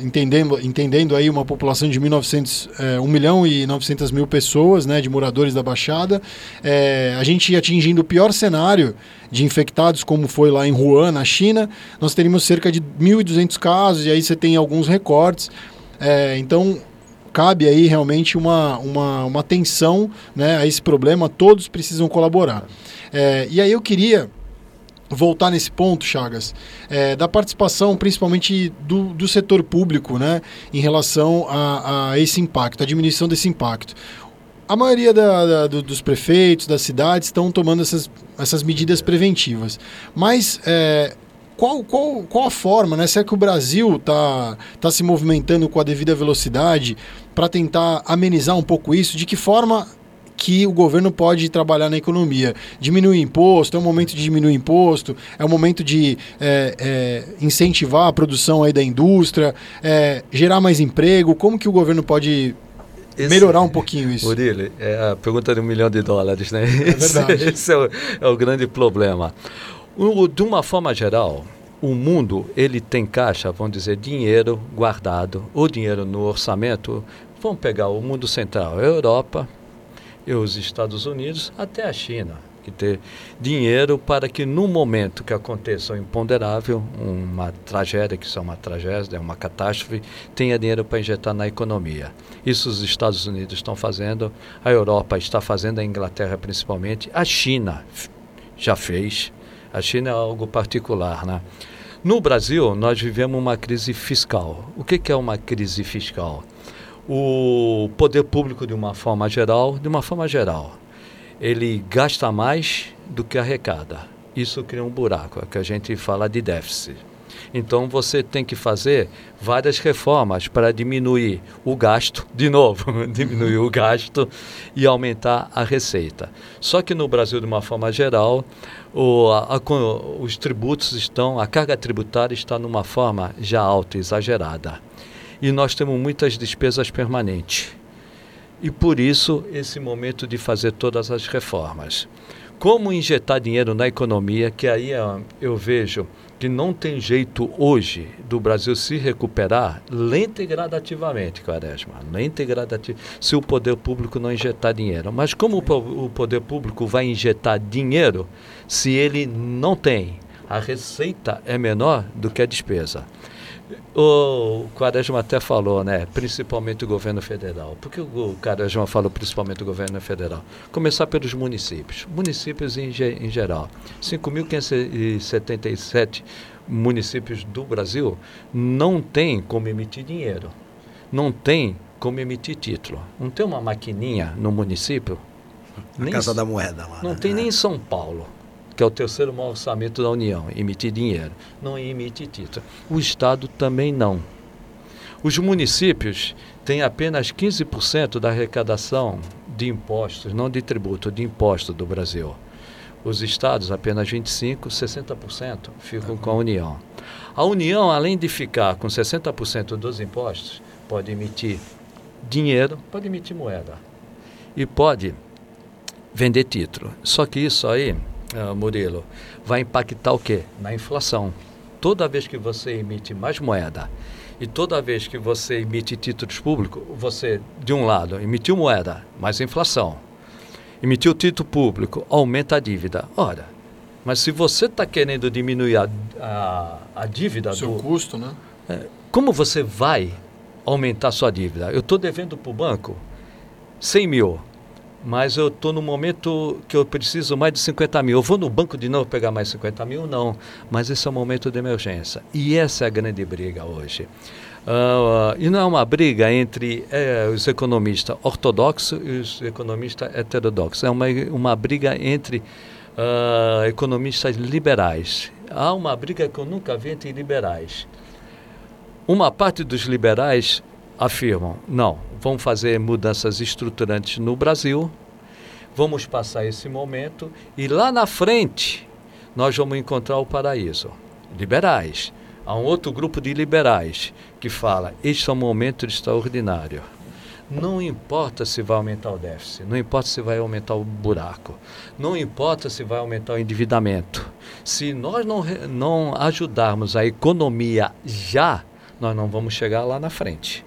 entendendo, entendendo aí uma população de 1900, é, 1 milhão e 900 mil pessoas, né, de moradores da Baixada, é, a gente atingindo o pior cenário de infectados, como foi lá em Wuhan, na China, nós teríamos cerca de 1.200 casos, e aí você tem alguns recortes. É, então, cabe aí realmente uma, uma, uma atenção né, a esse problema, todos precisam colaborar. É, e aí eu queria voltar nesse ponto, Chagas, é, da participação principalmente do, do setor público né, em relação a, a esse impacto, a diminuição desse impacto. A maioria da, da, do, dos prefeitos, das cidades, estão tomando essas, essas medidas preventivas. Mas é, qual, qual, qual a forma, né? Será que o Brasil está tá se movimentando com a devida velocidade para tentar amenizar um pouco isso? De que forma que o governo pode trabalhar na economia. Diminuir imposto, é o momento de diminuir imposto, é o momento de é, é, incentivar a produção aí da indústria, é, gerar mais emprego. Como que o governo pode esse, melhorar um pouquinho isso? Murilo, é a pergunta de um milhão de dólares, né? É verdade. Esse, esse é, o, é, o, grande problema. O, de uma forma geral, o mundo ele tem caixa, vamos dizer, dinheiro guardado, ou dinheiro no orçamento. Vamos pegar o mundo central, a Europa, e os Estados Unidos até a China, que ter dinheiro para que no momento que aconteça um imponderável, uma tragédia, que isso é uma tragédia, é uma catástrofe, tenha dinheiro para injetar na economia. Isso os Estados Unidos estão fazendo, a Europa está fazendo, a Inglaterra principalmente, a China já fez. A China é algo particular, né? No Brasil, nós vivemos uma crise fiscal. O que é uma crise fiscal? O poder público de uma forma geral, de uma forma geral, ele gasta mais do que arrecada. Isso cria um buraco, é que a gente fala de déficit. Então você tem que fazer várias reformas para diminuir o gasto, de novo, diminuir o gasto e aumentar a receita. Só que no Brasil, de uma forma geral, o, a, a, os tributos estão, a carga tributária está numa forma já alta, exagerada e nós temos muitas despesas permanentes. E por isso, esse momento de fazer todas as reformas. Como injetar dinheiro na economia, que aí eu vejo que não tem jeito hoje do Brasil se recuperar lenta e gradativamente, Quaresma, lenta e gradativamente, se o poder público não injetar dinheiro. Mas como o poder público vai injetar dinheiro se ele não tem? A receita é menor do que a despesa. O Quaresma até falou, né? Principalmente o governo federal. Por que o Quaresma falou principalmente o governo federal? Começar pelos municípios. Municípios em, em geral. 5.577 municípios do Brasil não tem como emitir dinheiro. Não tem como emitir título. Não tem uma maquininha no município. A nem Casa da Moeda lá. Não né? tem nem em São Paulo que é o terceiro maior orçamento da União, emitir dinheiro, não emite título. O Estado também não. Os municípios têm apenas 15% da arrecadação de impostos, não de tributo, de imposto do Brasil. Os estados, apenas 25%, 60% ficam com a União. A União, além de ficar com 60% dos impostos, pode emitir dinheiro, pode emitir moeda e pode vender título. Só que isso aí uh, Murilo, vai impactar o quê? Na inflação. Toda vez que você emite mais moeda e toda vez que você emite títulos públicos, você, de um lado, emitiu moeda, mais inflação. Emitiu título público, aumenta a dívida. Ora, mas se você está querendo diminuir a, a, a dívida... Seu do, custo, né? É, como você vai aumentar sua dívida? Eu estou devendo para o banco 100 mil mas eu estou no momento que eu preciso mais de 50 mil. Eu vou no banco de novo pegar mais 50 mil? Não. Mas esse é o momento de emergência. E essa é a grande briga hoje. Uh, e não é uma briga entre é, os economistas ortodoxos e os economistas heterodoxos. É uma, uma briga entre uh, economistas liberais. Há uma briga que eu nunca vi entre liberais. Uma parte dos liberais afirmam: não, vamos fazer mudanças estruturantes no Brasil, vamos passar esse momento e lá na frente nós vamos encontrar o paraíso. Liberais. Há um outro grupo de liberais que fala: este é um momento extraordinário. Não importa se vai aumentar o déficit, não importa se vai aumentar o buraco, não importa se vai aumentar o endividamento. Se nós não, não ajudarmos a economia já, nós não vamos chegar lá na frente.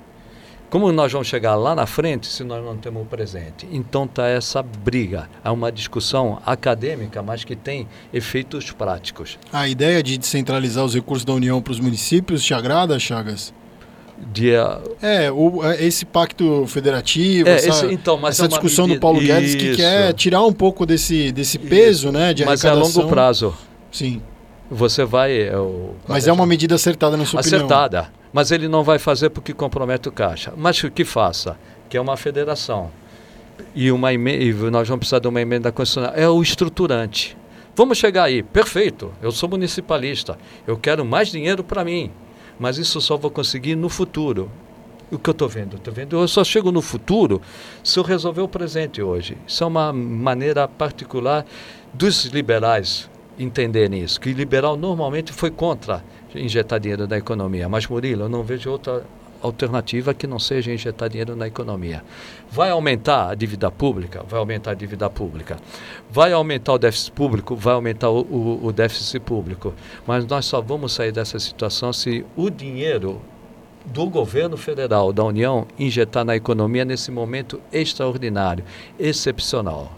Como nós vamos chegar lá na frente se nós não temos o presente? Então está essa briga. É uma discussão acadêmica, mas que tem efeitos práticos. A ideia de descentralizar os recursos da União para os municípios te agrada, Chagas? De, uh... É, o, é, esse pacto federativo, é, essa, esse, então, essa é discussão medida... do Paulo Guedes que quer tirar um pouco desse, desse peso, Isso. né, de Mas é a longo prazo. Sim. Você vai... É, o... Mas é uma medida acertada na sua acertada. opinião? Acertada mas ele não vai fazer porque compromete o caixa. Mas que faça, que é uma federação. E, uma e nós vamos precisar de uma emenda constitucional. É o estruturante. Vamos chegar aí, perfeito. Eu sou municipalista, eu quero mais dinheiro para mim, mas isso só vou conseguir no futuro. O que eu estou vendo? Estou vendo, eu só chego no futuro se eu resolver o presente hoje. Isso é uma maneira particular dos liberais entenderem isso, que o liberal normalmente foi contra injetar dinheiro na economia. Mas, Murilo, eu não vejo outra alternativa que não seja injetar dinheiro na economia. Vai aumentar a dívida pública? Vai aumentar a dívida pública. Vai aumentar o déficit público? Vai aumentar o, o, o déficit público. Mas nós só vamos sair dessa situação se o dinheiro do governo federal, da União, injetar na economia nesse momento extraordinário, excepcional.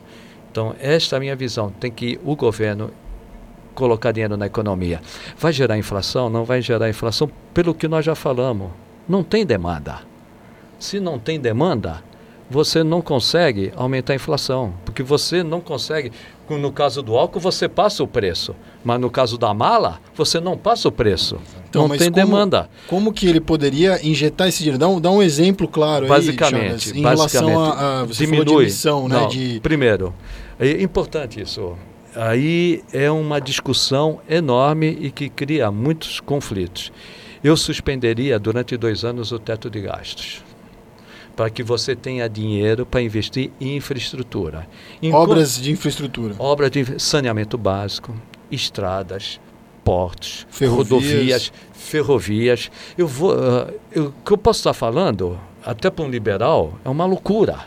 Então, esta é a minha visão. Tem que o governo colocar dinheiro na economia. Vai gerar inflação? Não vai gerar inflação pelo que nós já falamos. Não tem demanda. Se não tem demanda, você não consegue aumentar a inflação, porque você não consegue. No caso do álcool, você passa o preço, mas no caso da mala, você não passa o preço. Então, não tem como, demanda. Como que ele poderia injetar esse dinheiro? Dá um, dá um exemplo claro basicamente, aí, Chagas, em basicamente, relação a, a você diminui. de emissão, né? Não, de... Primeiro, é importante isso. Aí é uma discussão enorme e que cria muitos conflitos. Eu suspenderia durante dois anos o teto de gastos para que você tenha dinheiro para investir em infraestrutura. Em Obras de infraestrutura. Obras de saneamento básico, estradas, portos, Ferrovias. rodovias, ferrovias. Eu vou, uh, eu, o que eu posso estar falando, até para um liberal, é uma loucura.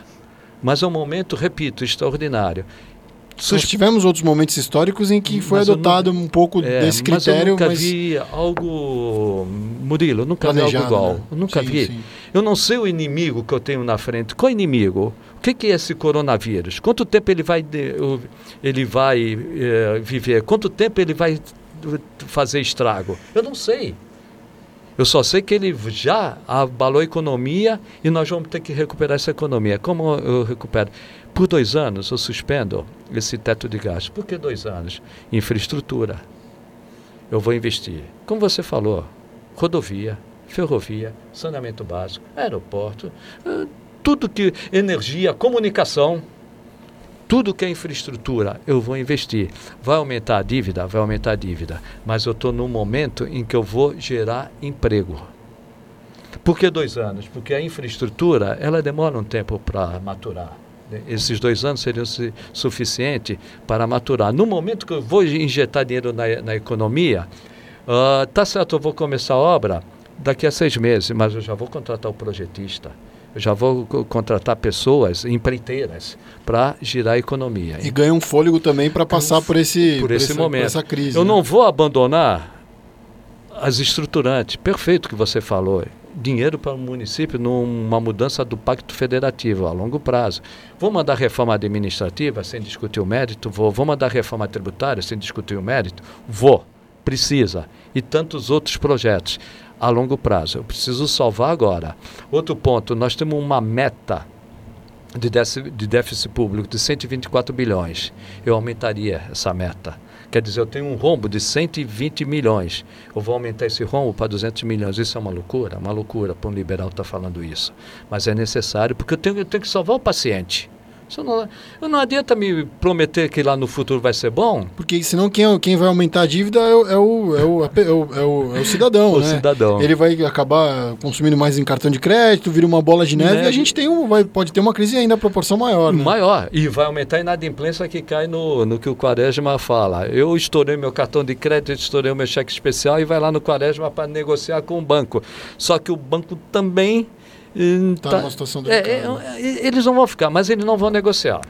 Mas é um momento, repito, extraordinário. Nós tivemos outros momentos históricos em que foi Mas adotado um pouco É, desse mas eu critério, nunca mas vi algo. Murilo, eu nunca vi algo Planejado, igual. né? Eu nunca Sim, vi. sim. Eu não sei o inimigo que eu tenho na frente. Qual é inimigo? O que, que é esse coronavírus? Quanto tempo ele vai, ele vai eh, viver? Quanto tempo ele vai fazer estrago? Eu não sei. Eu só sei que ele já abalou a economia e nós vamos ter que recuperar essa economia. Como eu recupero? Por dois anos eu suspendo esse teto de gastos. Por que dois anos? Infraestrutura. Eu vou investir. Como você falou, rodovia, ferrovia, saneamento básico, aeroporto, eh, tudo que. energia, comunicação. Tudo que é infraestrutura, eu vou investir. Vai aumentar a dívida? Vai aumentar a dívida. Mas eu estou num momento em que eu vou gerar emprego. Por que dois anos? Porque a infraestrutura, ela demora um tempo para maturar. Esses dois anos seriam su suficiente para maturar. No momento que eu vou injetar dinheiro na, na economia, ah, tá certo, eu vou começar a obra daqui a seis meses, mas eu já vou contratar o projetista. Eu já vou co- contratar pessoas, empreiteiras, para girar a economia. e ganha um fôlego também para passar por esse, por esse essa, momento. essa crise. Eu né? não vou abandonar as estruturantes. Perfeito que você falou. Dinheiro para o município numa mudança do pacto federativo a longo prazo. Vou mandar reforma administrativa sem discutir o mérito? Vou. Vou mandar reforma tributária sem discutir o mérito? Vou. Precisa. E tantos outros projetos a longo prazo. Eu preciso salvar agora. Outro ponto, nós temos uma meta de déficit, de déficit público de 124 bilhões. Eu aumentaria essa meta. Quer dizer, eu tenho um rombo de 120 milhões. Eu vou aumentar esse rombo para 200 milhões. Isso é uma loucura? Uma loucura para um liberal estar falando isso. Mas é necessário porque eu tenho, eu tenho que salvar o paciente. Isso não, eu não adianta me prometer que lá no futuro vai ser bom. Porque senão quem, quem vai aumentar a dívida é o, é o, é o, é o, é o- é o cidadão, O né? cidadão. Ele vai acabar consumindo mais em cartão de crédito, vira uma bola de neve, Neve. e a gente tem um, vai, pode ter uma crise ainda a proporção maior, né? Maior. E vai aumentar a inadimplência que cai no, no que o Quaresma fala. Eu estourei meu cartão de crédito, estourei o meu cheque especial e vai lá no Quaresma para negociar com o banco. Só que o banco também. Eh, Tá numa situação é, delicada. é, é, eles não vão ficar, mas eles não vão negociar.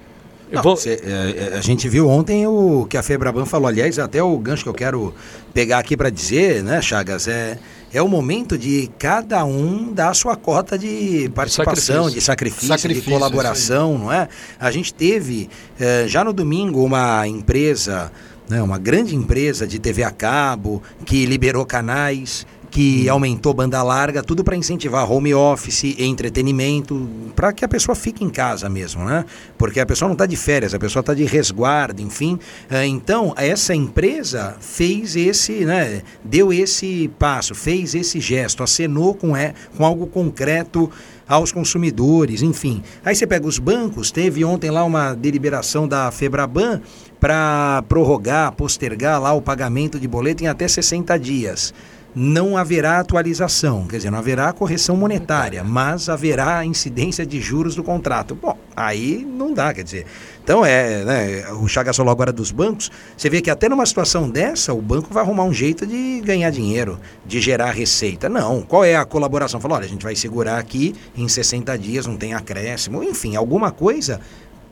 Não, vou- cê- é, é, a gente viu ontem o que a Febraban falou. Aliás, até o gancho que eu quero pegar aqui para dizer, né, Chagas, é, é o momento de cada um dar a sua cota de participação, Sacrifício. de sacrifício, Sacrifício, de colaboração, não é? A gente teve eh, já no domingo uma empresa, né, uma grande empresa de TV a cabo que liberou canais que aumentou banda larga, tudo para incentivar home office, entretenimento, para que a pessoa fique em casa mesmo, né? Porque a pessoa não está de férias, a pessoa está de resguardo, enfim. Eh, Então, essa empresa fez esse, né? Deu esse passo, fez esse gesto, acenou com, é, com algo concreto aos consumidores, enfim. Aí você pega os bancos, teve ontem lá uma deliberação da Febraban para prorrogar, postergar lá o pagamento de boleto em até 60 dias não haverá atualização, quer dizer, não haverá correção monetária, mas haverá incidência de juros do contrato. Bom, aí não dá, quer dizer. Então, é, né, o Chagas falou agora dos bancos, você vê que até numa situação dessa, o banco vai arrumar um jeito de ganhar dinheiro, de gerar receita. Não, qual é a colaboração? Falou, olha, a gente vai segurar aqui em 60 dias, não tem acréscimo, enfim, alguma coisa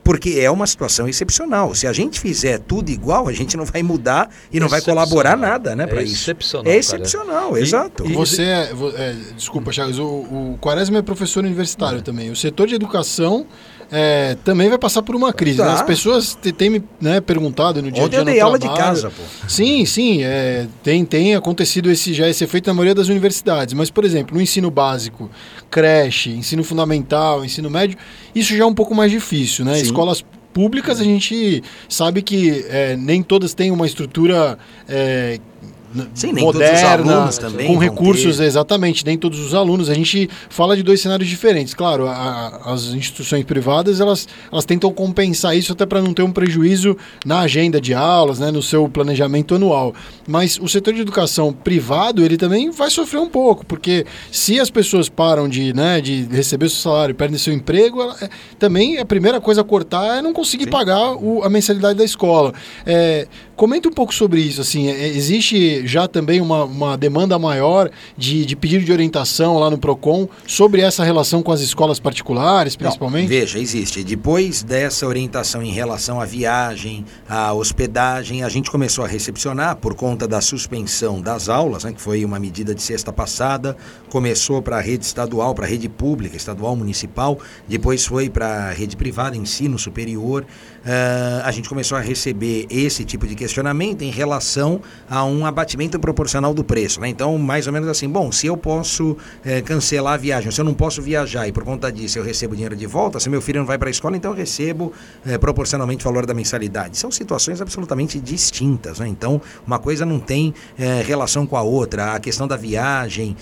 porque é uma situação excepcional. Se a gente fizer tudo igual, a gente não vai mudar e não vai colaborar nada, né, para é isso. Excepcional, é excepcional, cara. exato. E, você é, é, desculpa, Chagas, o, o Quaresma é professor universitário é. também. O setor de educação é, também vai passar por uma crise. Tá. Né? As pessoas têm me né, perguntado no dia a dia. eu dei aula de casa, pô. Sim, sim. É, tem, tem acontecido esse, já esse efeito na maioria das universidades. Mas, por exemplo, no ensino básico, creche, ensino fundamental, ensino médio, isso já é um pouco mais difícil, né? Sim. Escolas públicas a gente sabe que é, nem todas têm uma estrutura é, Sim, moderna, com recursos, ter. exatamente, nem todos os alunos. A gente fala de dois cenários diferentes. Claro, a, as instituições privadas, elas, elas tentam compensar isso até para não ter um prejuízo na agenda de aulas, né, no seu planejamento anual. Mas o setor de educação privado, ele também vai sofrer um pouco, porque se as pessoas param de, né, de receber seu salário, perdem seu emprego, ela, é, também a primeira coisa a cortar é não conseguir Sim. pagar o, a mensalidade da escola. É, comenta um pouco sobre isso, assim, é, existe já também uma, uma demanda maior de, de pedido de orientação lá no PROCON sobre essa relação com as escolas particulares, principalmente? Não, veja, existe. Depois dessa orientação em relação à viagem, à hospedagem, a gente começou a recepcionar por conta da suspensão das aulas, né, que foi uma medida de sexta passada, começou para a rede estadual, para a rede pública, estadual, municipal, depois foi para a rede privada, ensino superior. Uh, a gente começou a receber esse tipo de questionamento em relação a um abatimento proporcional do preço. Né? Então, mais ou menos assim, bom, se eu posso eh, cancelar a viagem, se eu não posso viajar e por conta disso eu recebo dinheiro de volta, se meu filho não vai para a escola, então eu recebo eh, proporcionalmente o valor da mensalidade. São situações absolutamente distintas. Né? Então, uma coisa não tem eh, relação com a outra. A questão da viagem,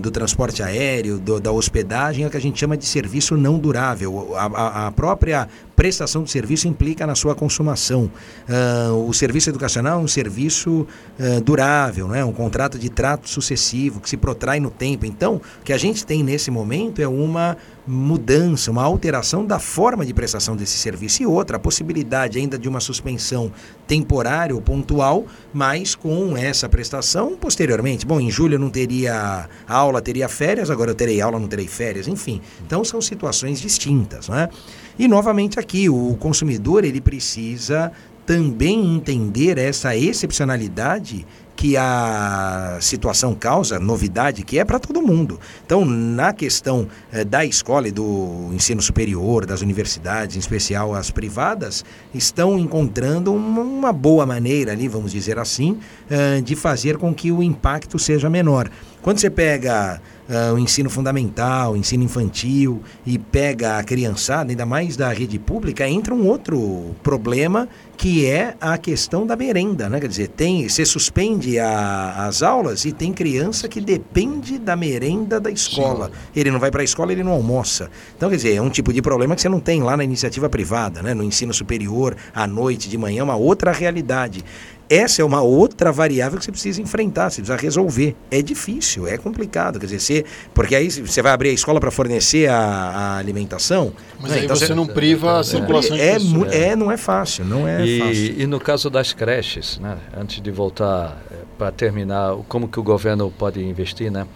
do transporte aéreo, do, da hospedagem é o que a gente chama de serviço não durável. a, a, a própria prestação de serviço implica na sua consumação. Uh, o serviço educacional é um serviço uh, durável, é um contrato de trato sucessivo que se protrai no tempo. Então, o que a gente tem nesse momento é uma mudança, uma alteração da forma de prestação desse serviço. E outra, a possibilidade ainda de uma suspensão temporária ou pontual, mas com essa prestação posteriormente. Bom, em julho eu não teria aula, teria férias, agora eu terei aula, não terei férias, enfim. Então são situações distintas, não é? E novamente aqui, o consumidor ele precisa também entender essa excepcionalidade que a situação causa, novidade, que é para todo mundo. Então, na questão eh, da escola e do ensino superior, das universidades, em especial as privadas, estão encontrando uma, uma boa maneira ali, vamos dizer assim, eh, de fazer com que o impacto seja menor. Quando você pega uh, o ensino fundamental, o ensino infantil e pega a criançada, ainda mais da rede pública, entra um outro problema que é a questão da merenda, né? Quer dizer, tem, você suspende a, as aulas e tem criança que depende da merenda da escola. Sim. Ele não vai para a escola, ele não almoça. Então, quer dizer, é um tipo de problema que você não tem lá na iniciativa privada, né? No ensino superior, à noite, de manhã, é uma outra realidade. Essa é uma outra variável que você precisa enfrentar, você precisa resolver. É difícil, é complicado. Quer dizer, você, porque aí você vai abrir a escola para fornecer a, a, alimentação. Mas né? aí então você, você não priva a circulação é, de pessoas. É, é, não é fácil, não é e, fácil. E no caso das creches, né? antes de voltar eh, para terminar, como que o governo pode investir, né?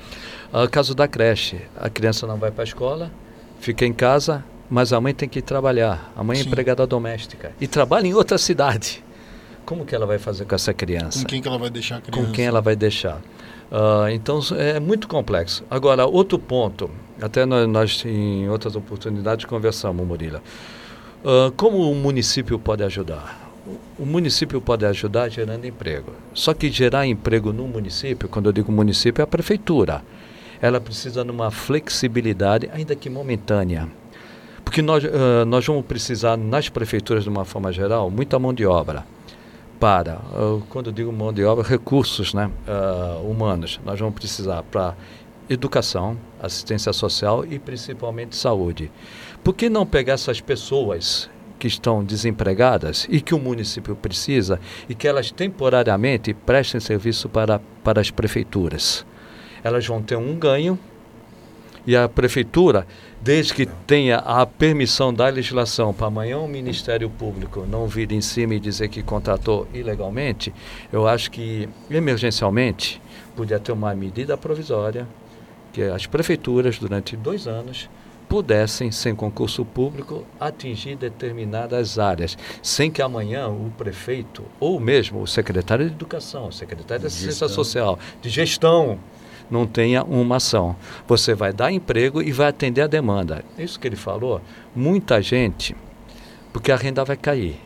O caso da creche, a criança não vai para a escola, fica em casa, mas a mãe tem que ir trabalhar. A mãe é Sim. é empregada doméstica e trabalha em outra cidade. Como que ela vai fazer com essa criança? Com quem que ela vai deixar a criança? Com quem ela vai deixar. Uh, então é muito complexo. Agora, outro ponto, até nós, nós em outras oportunidades conversamos, Murila. Uh, como o município pode ajudar? O município pode ajudar gerando emprego. Só que gerar emprego no município, quando eu digo município, é a prefeitura. Ela precisa de uma flexibilidade, ainda que momentânea. Porque nós, uh, nós vamos precisar, nas prefeituras, de uma forma geral, muita mão de obra para, quando digo mão de obra, recursos né, uh, humanos. Nós vamos precisar para educação, assistência social e principalmente saúde. Por que não pegar essas pessoas que estão desempregadas e que o município precisa e que elas temporariamente prestem serviço para, para as prefeituras? Elas vão ter um ganho e a prefeitura, desde que tenha a permissão da legislação para amanhã o Ministério Público não vir em cima e dizer que contratou ilegalmente, eu acho que emergencialmente podia ter uma medida provisória que as prefeituras durante dois anos pudessem, sem concurso público, atingir determinadas áreas, sem que amanhã o prefeito, ou mesmo o secretário de Educação, o secretário de Assistência Social, de Gestão, não tenha uma ação. Você vai dar emprego e vai atender a demanda. Isso que ele falou, muita gente, porque a renda vai cair.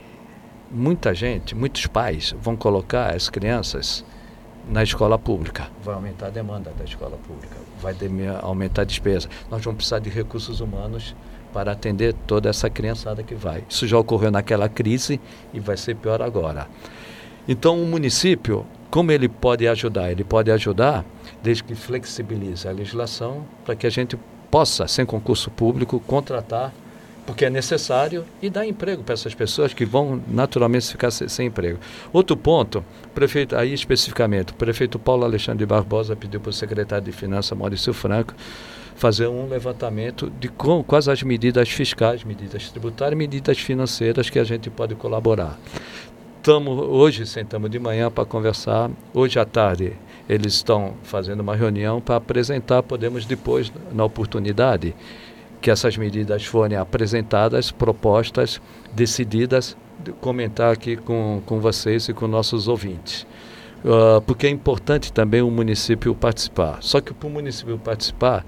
Muita gente, muitos pais vão colocar as crianças na escola pública. Vai aumentar a demanda da escola pública, vai aumentar a despesa. Nós vamos precisar de recursos humanos para atender toda essa criançada que vai. Isso já ocorreu naquela crise e vai ser pior agora. Então, o município, como ele pode ajudar? Ele pode ajudar desde que flexibilize a legislação para que a gente possa, sem concurso público, contratar porque é necessário e dar emprego para essas pessoas que vão naturalmente ficar sem, sem, emprego. Outro ponto, prefeito, aí especificamente, o prefeito Paulo Alexandre Barbosa pediu para o secretário de Finanças, Maurício Franco, fazer um levantamento de com, quais as medidas fiscais, medidas tributárias, medidas financeiras que a gente pode colaborar. Tamo, hoje sentamos de manhã para conversar, hoje à tarde eles estão fazendo uma reunião para apresentar, podemos depois, na oportunidade, que essas medidas forem apresentadas, propostas, decididas, comentar aqui com, com vocês e com nossos ouvintes. Uh, porque é importante também o município participar. Só que para o município participar,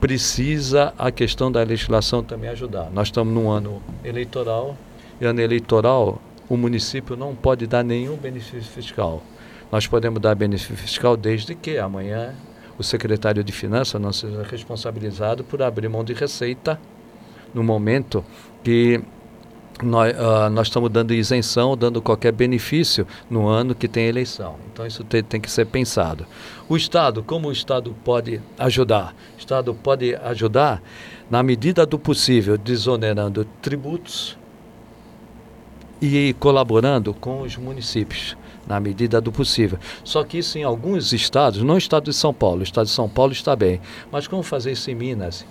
precisa a questão da legislação também ajudar. Nós estamos num ano eleitoral, e ano eleitoral o município não pode dar nenhum benefício fiscal. Nós podemos dar benefício fiscal desde que amanhã o secretário de Finanças não seja responsabilizado por abrir mão de receita no momento que nós, uh, nós estamos dando isenção, dando qualquer benefício no ano que tem eleição. Então isso tem, tem que ser pensado. O Estado, como o Estado pode ajudar? O Estado pode ajudar na medida do possível, desonerando tributos e colaborando com os municípios na medida do possível. Só que isso em alguns estados, não o estado de São Paulo, o estado de São Paulo está bem, mas como fazer isso em Minas?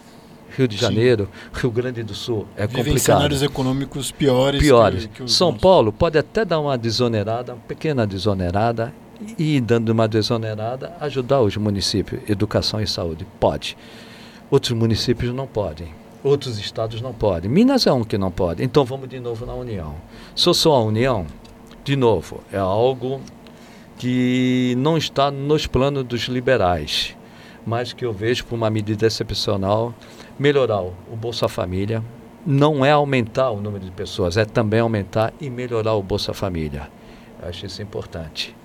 Rio de Janeiro, Sim. Rio Grande do Sul, é Vivem complicado. cenários econômicos piores. Piores. Que, que São Paulo pode até dar uma desonerada, uma pequena desonerada, e dando uma desonerada, ajudar os municípios, educação e saúde. Pode. Outros municípios não podem. Outros estados não podem. Minas é um que não pode. Então vamos de novo na União. Se eu sou a União, de novo, é algo que não está nos planos dos liberais, mas que eu vejo por uma medida excepcional melhorar o Bolsa Família. Não é aumentar o número de pessoas, é também aumentar e melhorar o Bolsa Família. Eu acho isso importante.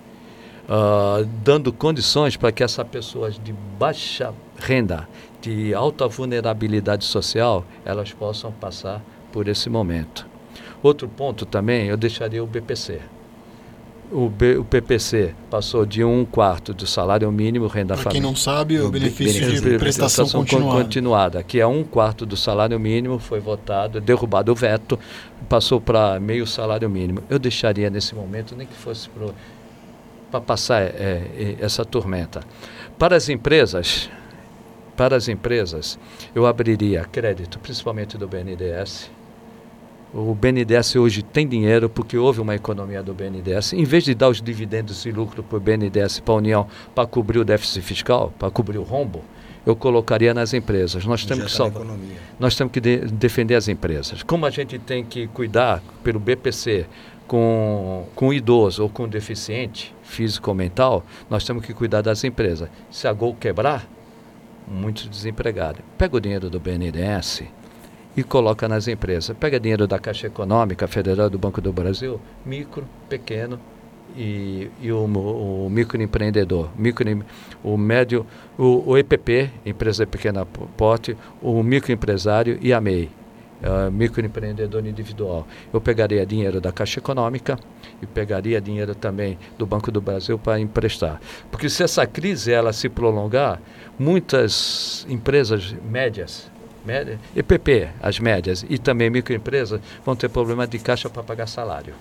Uh, dando condições para que essas pessoas de baixa renda, de alta vulnerabilidade social, elas possam passar por esse momento. Outro ponto também, eu deixaria o BPC. O, B, o PPC passou de um quarto do salário mínimo renda. Para quem não sabe, o, o benefício, benefício de prestação, prestação continuada. continuada, que é um quarto do salário mínimo, foi votado, derrubado o veto, passou para meio salário mínimo. Eu deixaria nesse momento, nem que fosse para passar é, é, essa tormenta. Para as empresas, para as empresas, eu abriria crédito, principalmente do BNDES, o BNDES hoje tem dinheiro porque houve uma economia do BNDES. Em vez de dar os dividendos e lucro para o BNDES, para a União, para cobrir o déficit fiscal, para cobrir o rombo, eu colocaria nas empresas. Nós temos que salvar. Nós temos que de defender as empresas. Como a gente tem que cuidar pelo BPC com, com idoso ou com deficiente físico ou mental, nós temos que cuidar das empresas. Se a Gol quebrar, muitos desempregados. Pega o dinheiro do BNDES, e coloca nas empresas. Pega dinheiro da Caixa Econômica Federal do Banco do Brasil, micro, pequeno e, e o, o microempreendedor, micro, o médio, o, o EPP, empresa de pequena porte, o microempresário e a MEI. uh, microempreendedor individual. Eu pegaria dinheiro da Caixa Econômica e pegaria dinheiro também do Banco do Brasil para emprestar. Porque se essa crise ela se prolongar, muitas empresas médias, média, EPP, as médias, e também microempresas vão ter problema de caixa para pagar salário.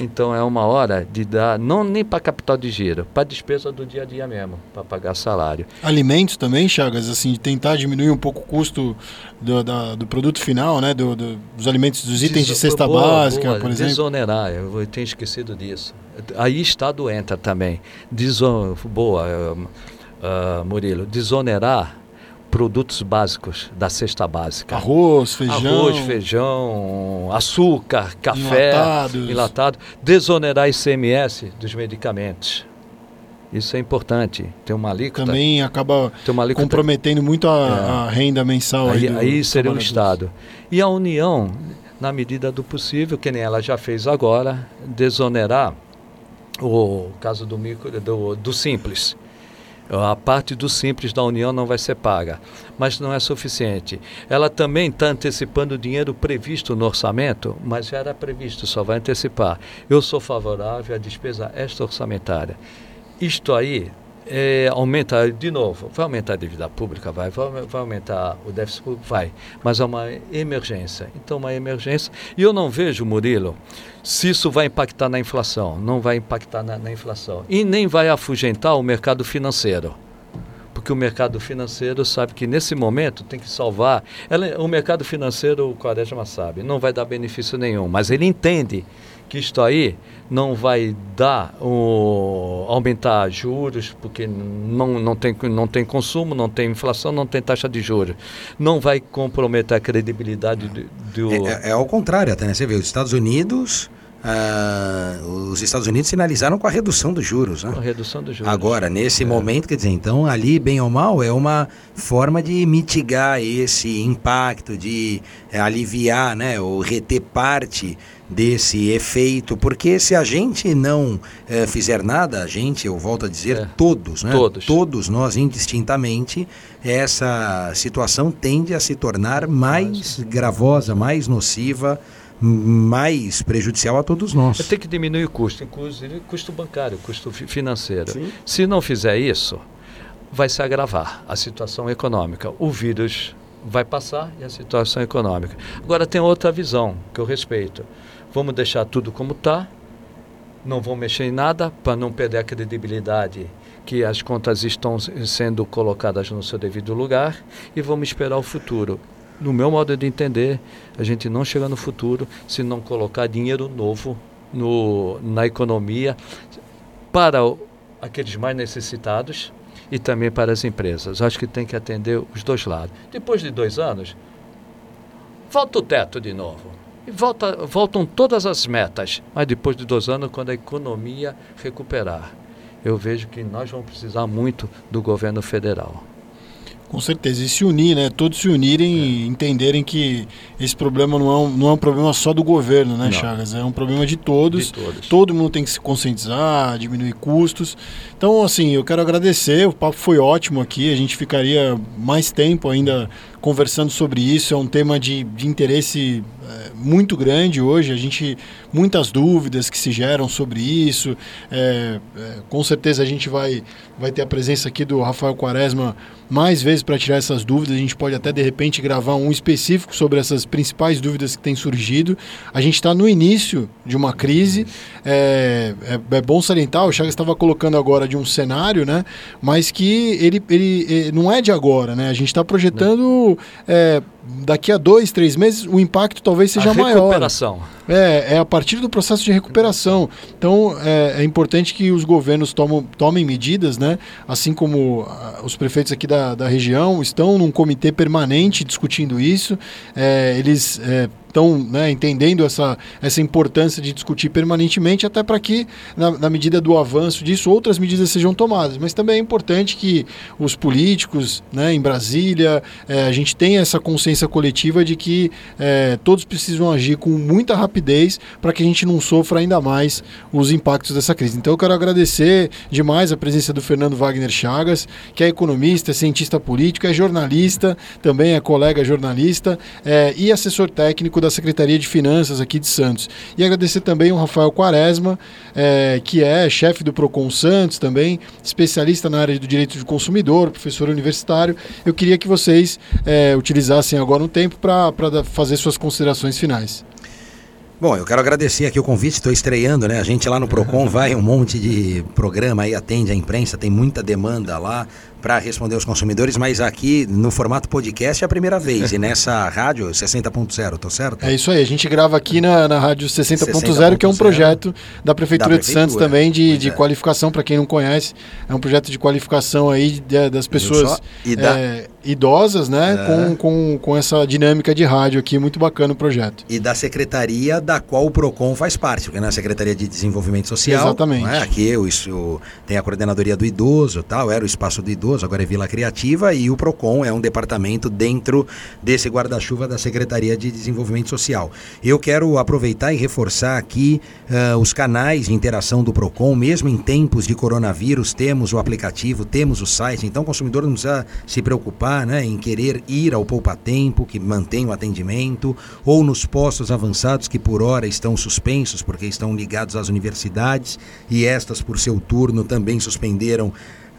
Então é uma hora de dar, não nem para capital de giro, para despesa do dia a dia mesmo, para pagar salário. Alimentos também, Chagas, assim, tentar diminuir um pouco o custo do, da, do produto final, né? Do, do, dos alimentos, dos itens Deso de cesta boa, básica, boa, por exemplo. Desonerar, eu tenho esquecido disso. Aí Estado entra também. Deson, boa, uh, Murilo, desonerar produtos básicos da cesta básica. Arroz, feijão. Arroz, feijão, açúcar, café, enlatados. enlatado. Desonerar ICMS dos medicamentos. Isso é importante. Tem uma alíquota. Também acaba alíquota, comprometendo muito a, é. a renda mensal. Aí, aí, aí seria o Estado. E a União, na medida do possível, que nem ela já fez agora, desonerar o caso do, micro, do, do simples a parte do simples da União não vai ser paga, mas não é suficiente. Ela também está antecipando o dinheiro previsto no orçamento, mas já era previsto, só vai antecipar. Eu sou favorável à despesa extra-orçamentária. Isto aí é, aumenta de novo, vai aumentar a dívida pública, vai, vai, vai, aumentar o déficit público, vai, mas é uma emergência. Então, uma emergência. E eu não vejo, Murilo, se isso vai impactar na inflação. Não vai impactar na, na inflação. E nem vai afugentar o mercado financeiro porque o mercado financeiro sabe que nesse momento tem que salvar. Ela, o mercado financeiro, o Quaresma sabe, não vai dar benefício nenhum, mas ele entende que isto aí não vai dar o, aumentar juros, porque não, não, tem, não tem consumo, não tem inflação, não tem taxa de juros. Não vai comprometer a credibilidade do. do... É, é, é, ao contrário, até, né? Você vê, os Estados Unidos. Uh, os Estados Unidos sinalizaram com a redução dos juros. Né? Com a redução dos juros. Agora, nesse é. momento, quer dizer, então ali, bem ou mal, é uma forma de mitigar esse impacto, de é, aliviar, né, ou reter parte desse efeito, porque se a gente não é, fizer nada, a gente, eu volto a dizer, é. todos, né? todos, todos nós indistintamente, essa situação tende a se tornar mais gravosa, mais nociva, mais prejudicial a todos nós. Tem que diminuir o custo, inclusive custo bancário, custo financeiro. Sim. Se não fizer isso, vai se agravar a situação econômica. O vírus vai passar e a situação econômica. Agora tem outra visão que eu respeito vamos deixar tudo como está, não vamos mexer em nada para não perder a credibilidade que as contas estão sendo colocadas no seu devido lugar e vamos esperar o futuro. No meu modo de entender, a gente não chega no futuro se não colocar dinheiro novo no, na economia para aqueles mais necessitados e também para as empresas. Acho que tem que atender os dois lados. Depois de dois anos, volta o teto de novo e volta, voltam todas as metas, mas depois de dois anos, quando a economia recuperar, eu vejo que nós vamos precisar muito do governo federal. Com certeza, e se unir, né? Todos se unirem é. e entenderem que esse problema não é, um, não é um problema só do governo, né, não. Chagas? É um problema de todos. de todos. Todo mundo tem que se conscientizar, diminuir custos. Então, assim, eu quero agradecer. O papo foi ótimo aqui. A gente ficaria mais tempo ainda conversando sobre isso. É um tema de, de interesse é, muito grande hoje. A gente muitas dúvidas que se geram sobre isso. É, é, com certeza a gente vai, vai ter a presença aqui do Rafael Quaresma mais vezes para tirar essas dúvidas. A gente pode até de repente gravar um específico sobre essas principais dúvidas que têm surgido. A gente está no início de uma crise. É, é, é, bom salientar, o Chagas estava colocando agora de um cenário, né? Mas que ele, ele, ele não é de agora, né? A gente está projetando é, daqui a dois, três meses o impacto talvez seja a maior. Recuperação. É, é a partir do processo de recuperação. Então é, é importante que os governos tomem medidas, né? Assim como uh, os prefeitos aqui da, da região estão num comitê permanente discutindo isso. É, eles é, estão né, entendendo essa, essa importância de discutir permanentemente, até para que, na, na, medida do avanço disso, outras medidas sejam tomadas. Mas também é importante que os políticos né, em Brasília, é, a gente tenha essa consciência consciência coletiva de que é, todos precisam agir com muita rapidez para que a gente não sofra ainda mais os impactos dessa crise. Então eu quero agradecer demais a presença do Fernando Wagner Chagas, que é economista, é cientista político, é jornalista, também é colega jornalista é, e assessor técnico da Secretaria de Finanças aqui de Santos. E agradecer também o Rafael Quaresma, é, que é chefe do Procon Santos também, especialista na área do direito do consumidor, professor universitário. Eu queria que vocês é, utilizassem agora um tempo para fazer suas considerações finais. Bom, eu quero agradecer aqui o convite, estou estreando, né? A gente lá no Procon vai um monte de programa aí, atende a imprensa, tem muita demanda lá para responder aos consumidores, mas aqui no formato podcast é a primeira vez, e nessa rádio 60.0, tô certo? É isso aí, a gente grava aqui na, na rádio 60.0, 60 que é um projeto da Prefeitura, da Prefeitura de Santos também, de, de é. qualificação, para quem não conhece, é um projeto de qualificação aí das pessoas é, idosas, né, é. com, com, com essa dinâmica de rádio aqui, muito bacana o projeto. E da secretaria da qual o PROCON faz parte, porque na é Secretaria de Desenvolvimento Social, Exatamente. É? aqui eu, isso, tem a coordenadoria do idoso, tal, era o espaço do idoso, agora é Vila Criativa, e o PROCON é um departamento dentro desse guarda-chuva da Secretaria de Desenvolvimento Social. Eu quero aproveitar e reforçar aqui uh, os canais de interação do PROCON, mesmo em tempos de coronavírus, temos o aplicativo, temos o site, então o consumidor não precisa se preocupar né, em querer ir ao Poupa Tempo, que mantém o atendimento, ou nos postos avançados que por hora estão suspensos porque estão ligados às universidades e estas, por seu turno, também suspenderam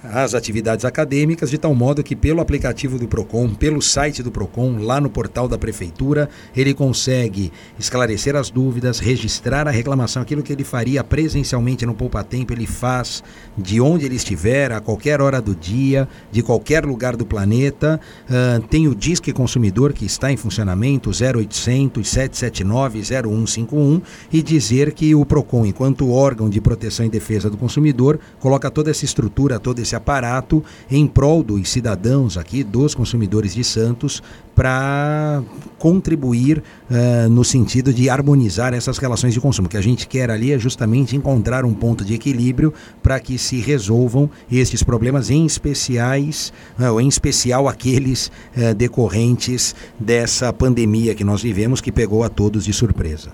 as atividades acadêmicas, de tal modo que pelo aplicativo do Procon, pelo site do Procon, lá no portal da prefeitura, ele consegue esclarecer as dúvidas, registrar a reclamação, aquilo que ele faria presencialmente no Poupa Tempo, ele faz de onde ele estiver, a qualquer hora do dia, de qualquer lugar do planeta. Uh, tem o Disque Consumidor que está em funcionamento, 0800 779 0151 e dizer que o Procon, enquanto órgão de proteção e defesa do consumidor, coloca toda essa estrutura, todo esse esse aparato em prol dos cidadãos aqui, dos consumidores de Santos, para contribuir uh, no sentido de harmonizar essas relações de consumo. O que a gente quer ali é justamente encontrar um ponto de equilíbrio para que se resolvam estes problemas, em especiais, uh, em especial aqueles uh, decorrentes dessa pandemia que nós vivemos, que pegou a todos de surpresa.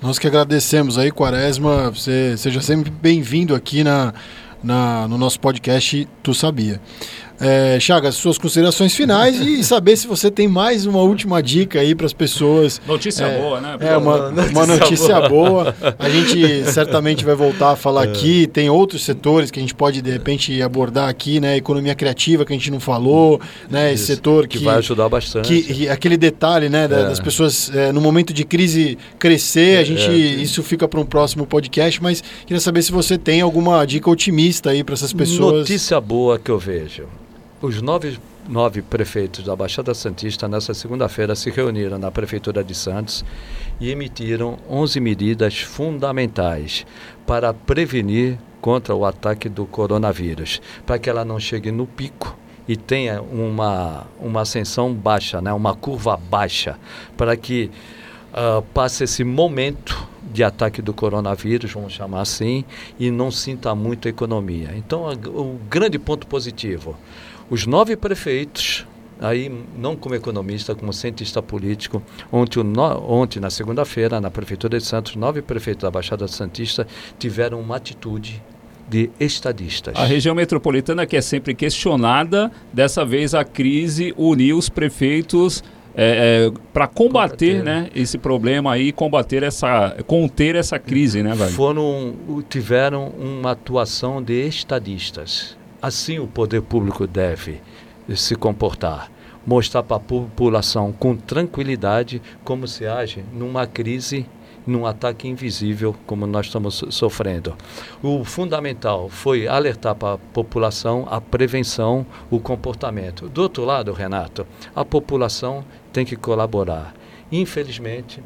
Nós que agradecemos aí, Quaresma. Você seja sempre bem-vindo aqui na na, no nosso podcast Tu Sabia. É, Chagas, suas considerações finais e saber se você tem mais uma última dica aí para as pessoas. Notícia é, boa, né? É, uma, uma notícia boa. A gente certamente vai voltar a falar é. aqui. Tem outros setores que a gente pode, de repente, abordar aqui, né? Economia criativa que a gente não falou, né? Esse setor que, que vai ajudar bastante. Que, aquele detalhe, né? É. Das pessoas, é, no momento de crise, crescer. A gente, isso fica para um próximo podcast, mas queria saber se você tem alguma dica otimista aí para essas pessoas. Notícia boa que eu vejo. Os nove, nove prefeitos da Baixada Santista, nessa segunda-feira, se reuniram na Prefeitura de Santos e emitiram 11 medidas fundamentais para prevenir contra o ataque do coronavírus, para que ela não chegue no pico e tenha uma, uma ascensão baixa, né, uma curva baixa, para que uh, passe esse momento de ataque do coronavírus, vamos chamar assim, e não sinta muito a economia. Então, o grande ponto positivo, os nove prefeitos, aí não como economista, como cientista político, ontem, ontem na segunda-feira, na Prefeitura de Santos, nove prefeitos da Baixada Santista tiveram uma atitude de estadistas. A região metropolitana que é sempre questionada, dessa vez a crise uniu os prefeitos é, é, para combater, combater, né, esse problema aí, combater essa, conter essa crise, né, velho? Foram, tiveram uma atuação de estadistas. Assim o poder público deve se comportar. Mostrar para a população com tranquilidade como se age numa crise, num ataque invisível como nós estamos sofrendo. O fundamental foi alertar para a população a prevenção, o comportamento. Do outro lado, Renato, a população tem que colaborar. Infelizmente,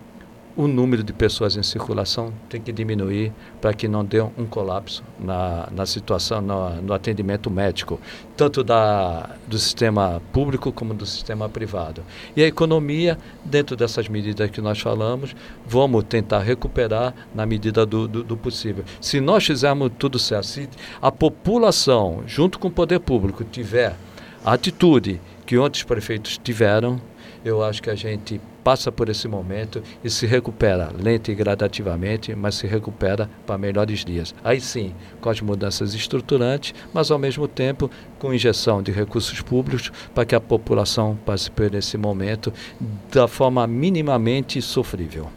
o número de pessoas em circulação tem que diminuir para que não dê um colapso na, na situação, no, no, atendimento médico, tanto da, do sistema público como do sistema privado. E a economia, dentro dessas medidas que nós falamos, vamos tentar recuperar na medida do, do, do possível. Se nós fizermos tudo certo, se a população, junto com o poder público, tiver a atitude que outros prefeitos tiveram, eu acho que a gente passa por esse momento e se recupera lenta e gradativamente, mas se recupera para melhores dias. Aí sim, com as mudanças estruturantes, mas ao mesmo tempo com injeção de recursos públicos para que a população passe por esse momento da forma minimamente sofrível.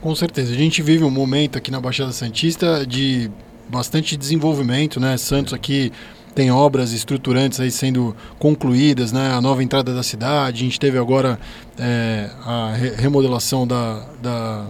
Com certeza. A gente vive um momento aqui na Baixada Santista de bastante desenvolvimento, né? Santos aqui tem obras estruturantes aí sendo concluídas, né? A nova entrada da cidade, a gente teve agora é, a remodelação da, da,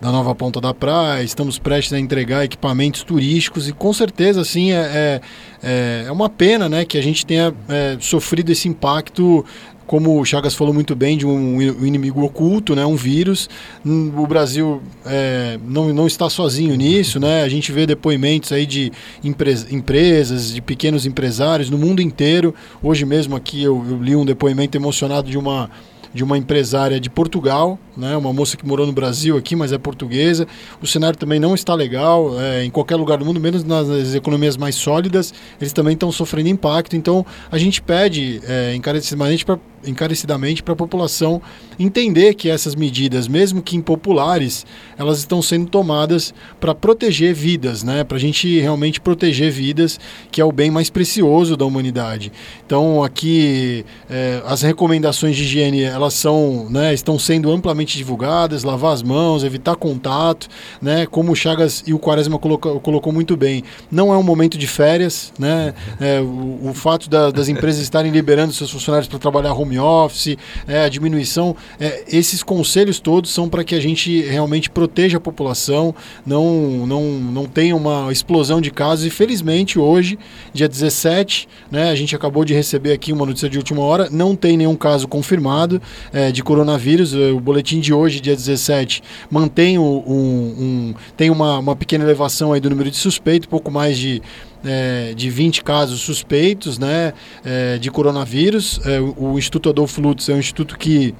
da, nova ponta da praia, estamos prestes a entregar equipamentos turísticos e com certeza, assim, é, é, é uma pena, né? Que a gente tenha é, sofrido esse impacto como o Chagas falou muito bem, de um, inimigo oculto, né, um vírus. O Brasil é, não, não está sozinho nisso, né? A gente vê depoimentos aí de empresas, de pequenos empresários no mundo inteiro. Hoje mesmo aqui eu, eu li um depoimento emocionado de uma de uma empresária de Portugal, né, uma moça que morou no Brasil aqui, mas é portuguesa. O cenário também não está legal é, em qualquer lugar do mundo, menos nas economias mais sólidas, eles também estão sofrendo impacto. Então a gente pede é, encarecidamente para encarecidamente para a população entender que essas medidas, mesmo que impopulares, elas estão sendo tomadas para proteger vidas, né? Para a gente realmente proteger vidas, que é o bem mais precioso da humanidade. Então aqui é, as recomendações de higiene elas são, né? Estão sendo amplamente divulgadas, lavar as mãos, evitar contato, né? Como o Chagas e o Quaresma colocou, colocou muito bem, não é um momento de férias, né? É, o, o, fato da, das empresas estarem liberando seus funcionários para trabalhar home office, é, a diminuição, é, esses conselhos todos são para que a gente realmente proteja a população, não, não, não tenha uma explosão de casos. E felizmente hoje, dia 17, né, a gente acabou de receber aqui uma notícia de última hora, não tem nenhum caso confirmado é, de coronavírus. O boletim de hoje, dia 17, mantém um, um tem uma, uma pequena elevação aí do número de suspeitos, pouco mais de é, de 20 casos suspeitos né, é, de coronavírus. É, o, Instituto Adolfo Lutz é um instituto que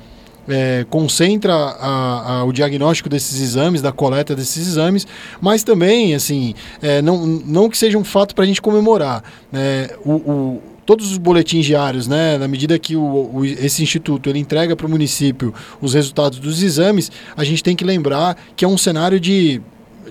é, concentra a, a, o diagnóstico desses exames, da coleta desses exames, mas também, assim, é, não, não que seja um fato para a gente comemorar. É, o, o, todos os boletins diários, né, na medida que o, o, esse instituto ele entrega para o município os resultados dos exames, a gente tem que lembrar que é um cenário de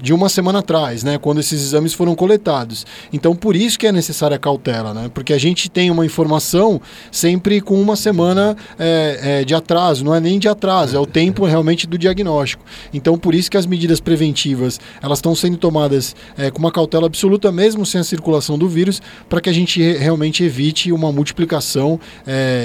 de uma semana atrás, né, quando esses exames foram coletados. Então, por isso que é necessária a cautela, né, porque a gente tem uma informação sempre com uma semana é, é, de atraso, não é nem de atraso, é o tempo realmente do diagnóstico. Então, por isso que as medidas preventivas elas estão sendo tomadas é, com uma cautela absoluta, mesmo sem a circulação do vírus, para que a gente realmente evite uma multiplicação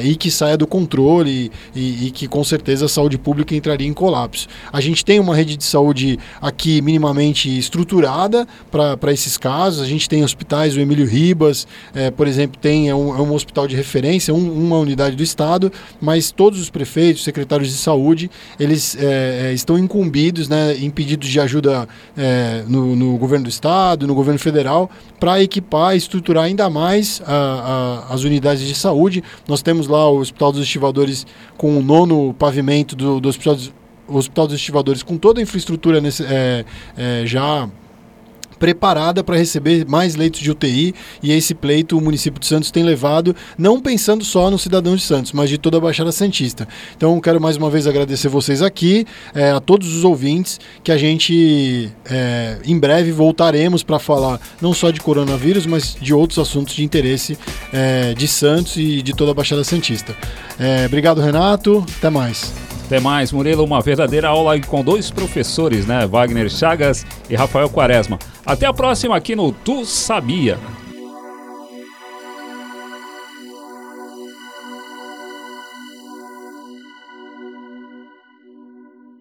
e que saia do controle e, e que com certeza a saúde pública entraria em colapso. A gente tem uma rede de saúde aqui minimamente estruturada para esses casos. A gente tem hospitais, o Emílio Ribas, é, por exemplo, tem é um, é um hospital de referência, um, uma unidade do Estado, mas todos os prefeitos, secretários de saúde, eles é, é estão incumbidos né, em pedidos de ajuda é, no, no, governo do Estado, no governo federal, para equipar e estruturar ainda mais a, a, as unidades de saúde. Nós temos lá o Hospital dos Estivadores com o nono pavimento do, do Hospital dos o Hospital dos Estivadores com toda a infraestrutura nesse, é, é, já preparada para receber mais leitos de UTI e esse pleito o município de Santos tem levado, não pensando só no cidadão de Santos, mas de toda a Baixada Santista. Então quero mais uma vez agradecer vocês aqui, é, a todos os ouvintes, que a gente é, em breve voltaremos para falar não só de coronavírus, mas de outros assuntos de interesse é, de Santos e de toda a Baixada Santista. É, obrigado, Renato. Até mais. Até mais, Murilo. Uma verdadeira aula com dois professores, né? Wagner Chagas e Rafael Quaresma. Até a próxima aqui no Tu Sabia.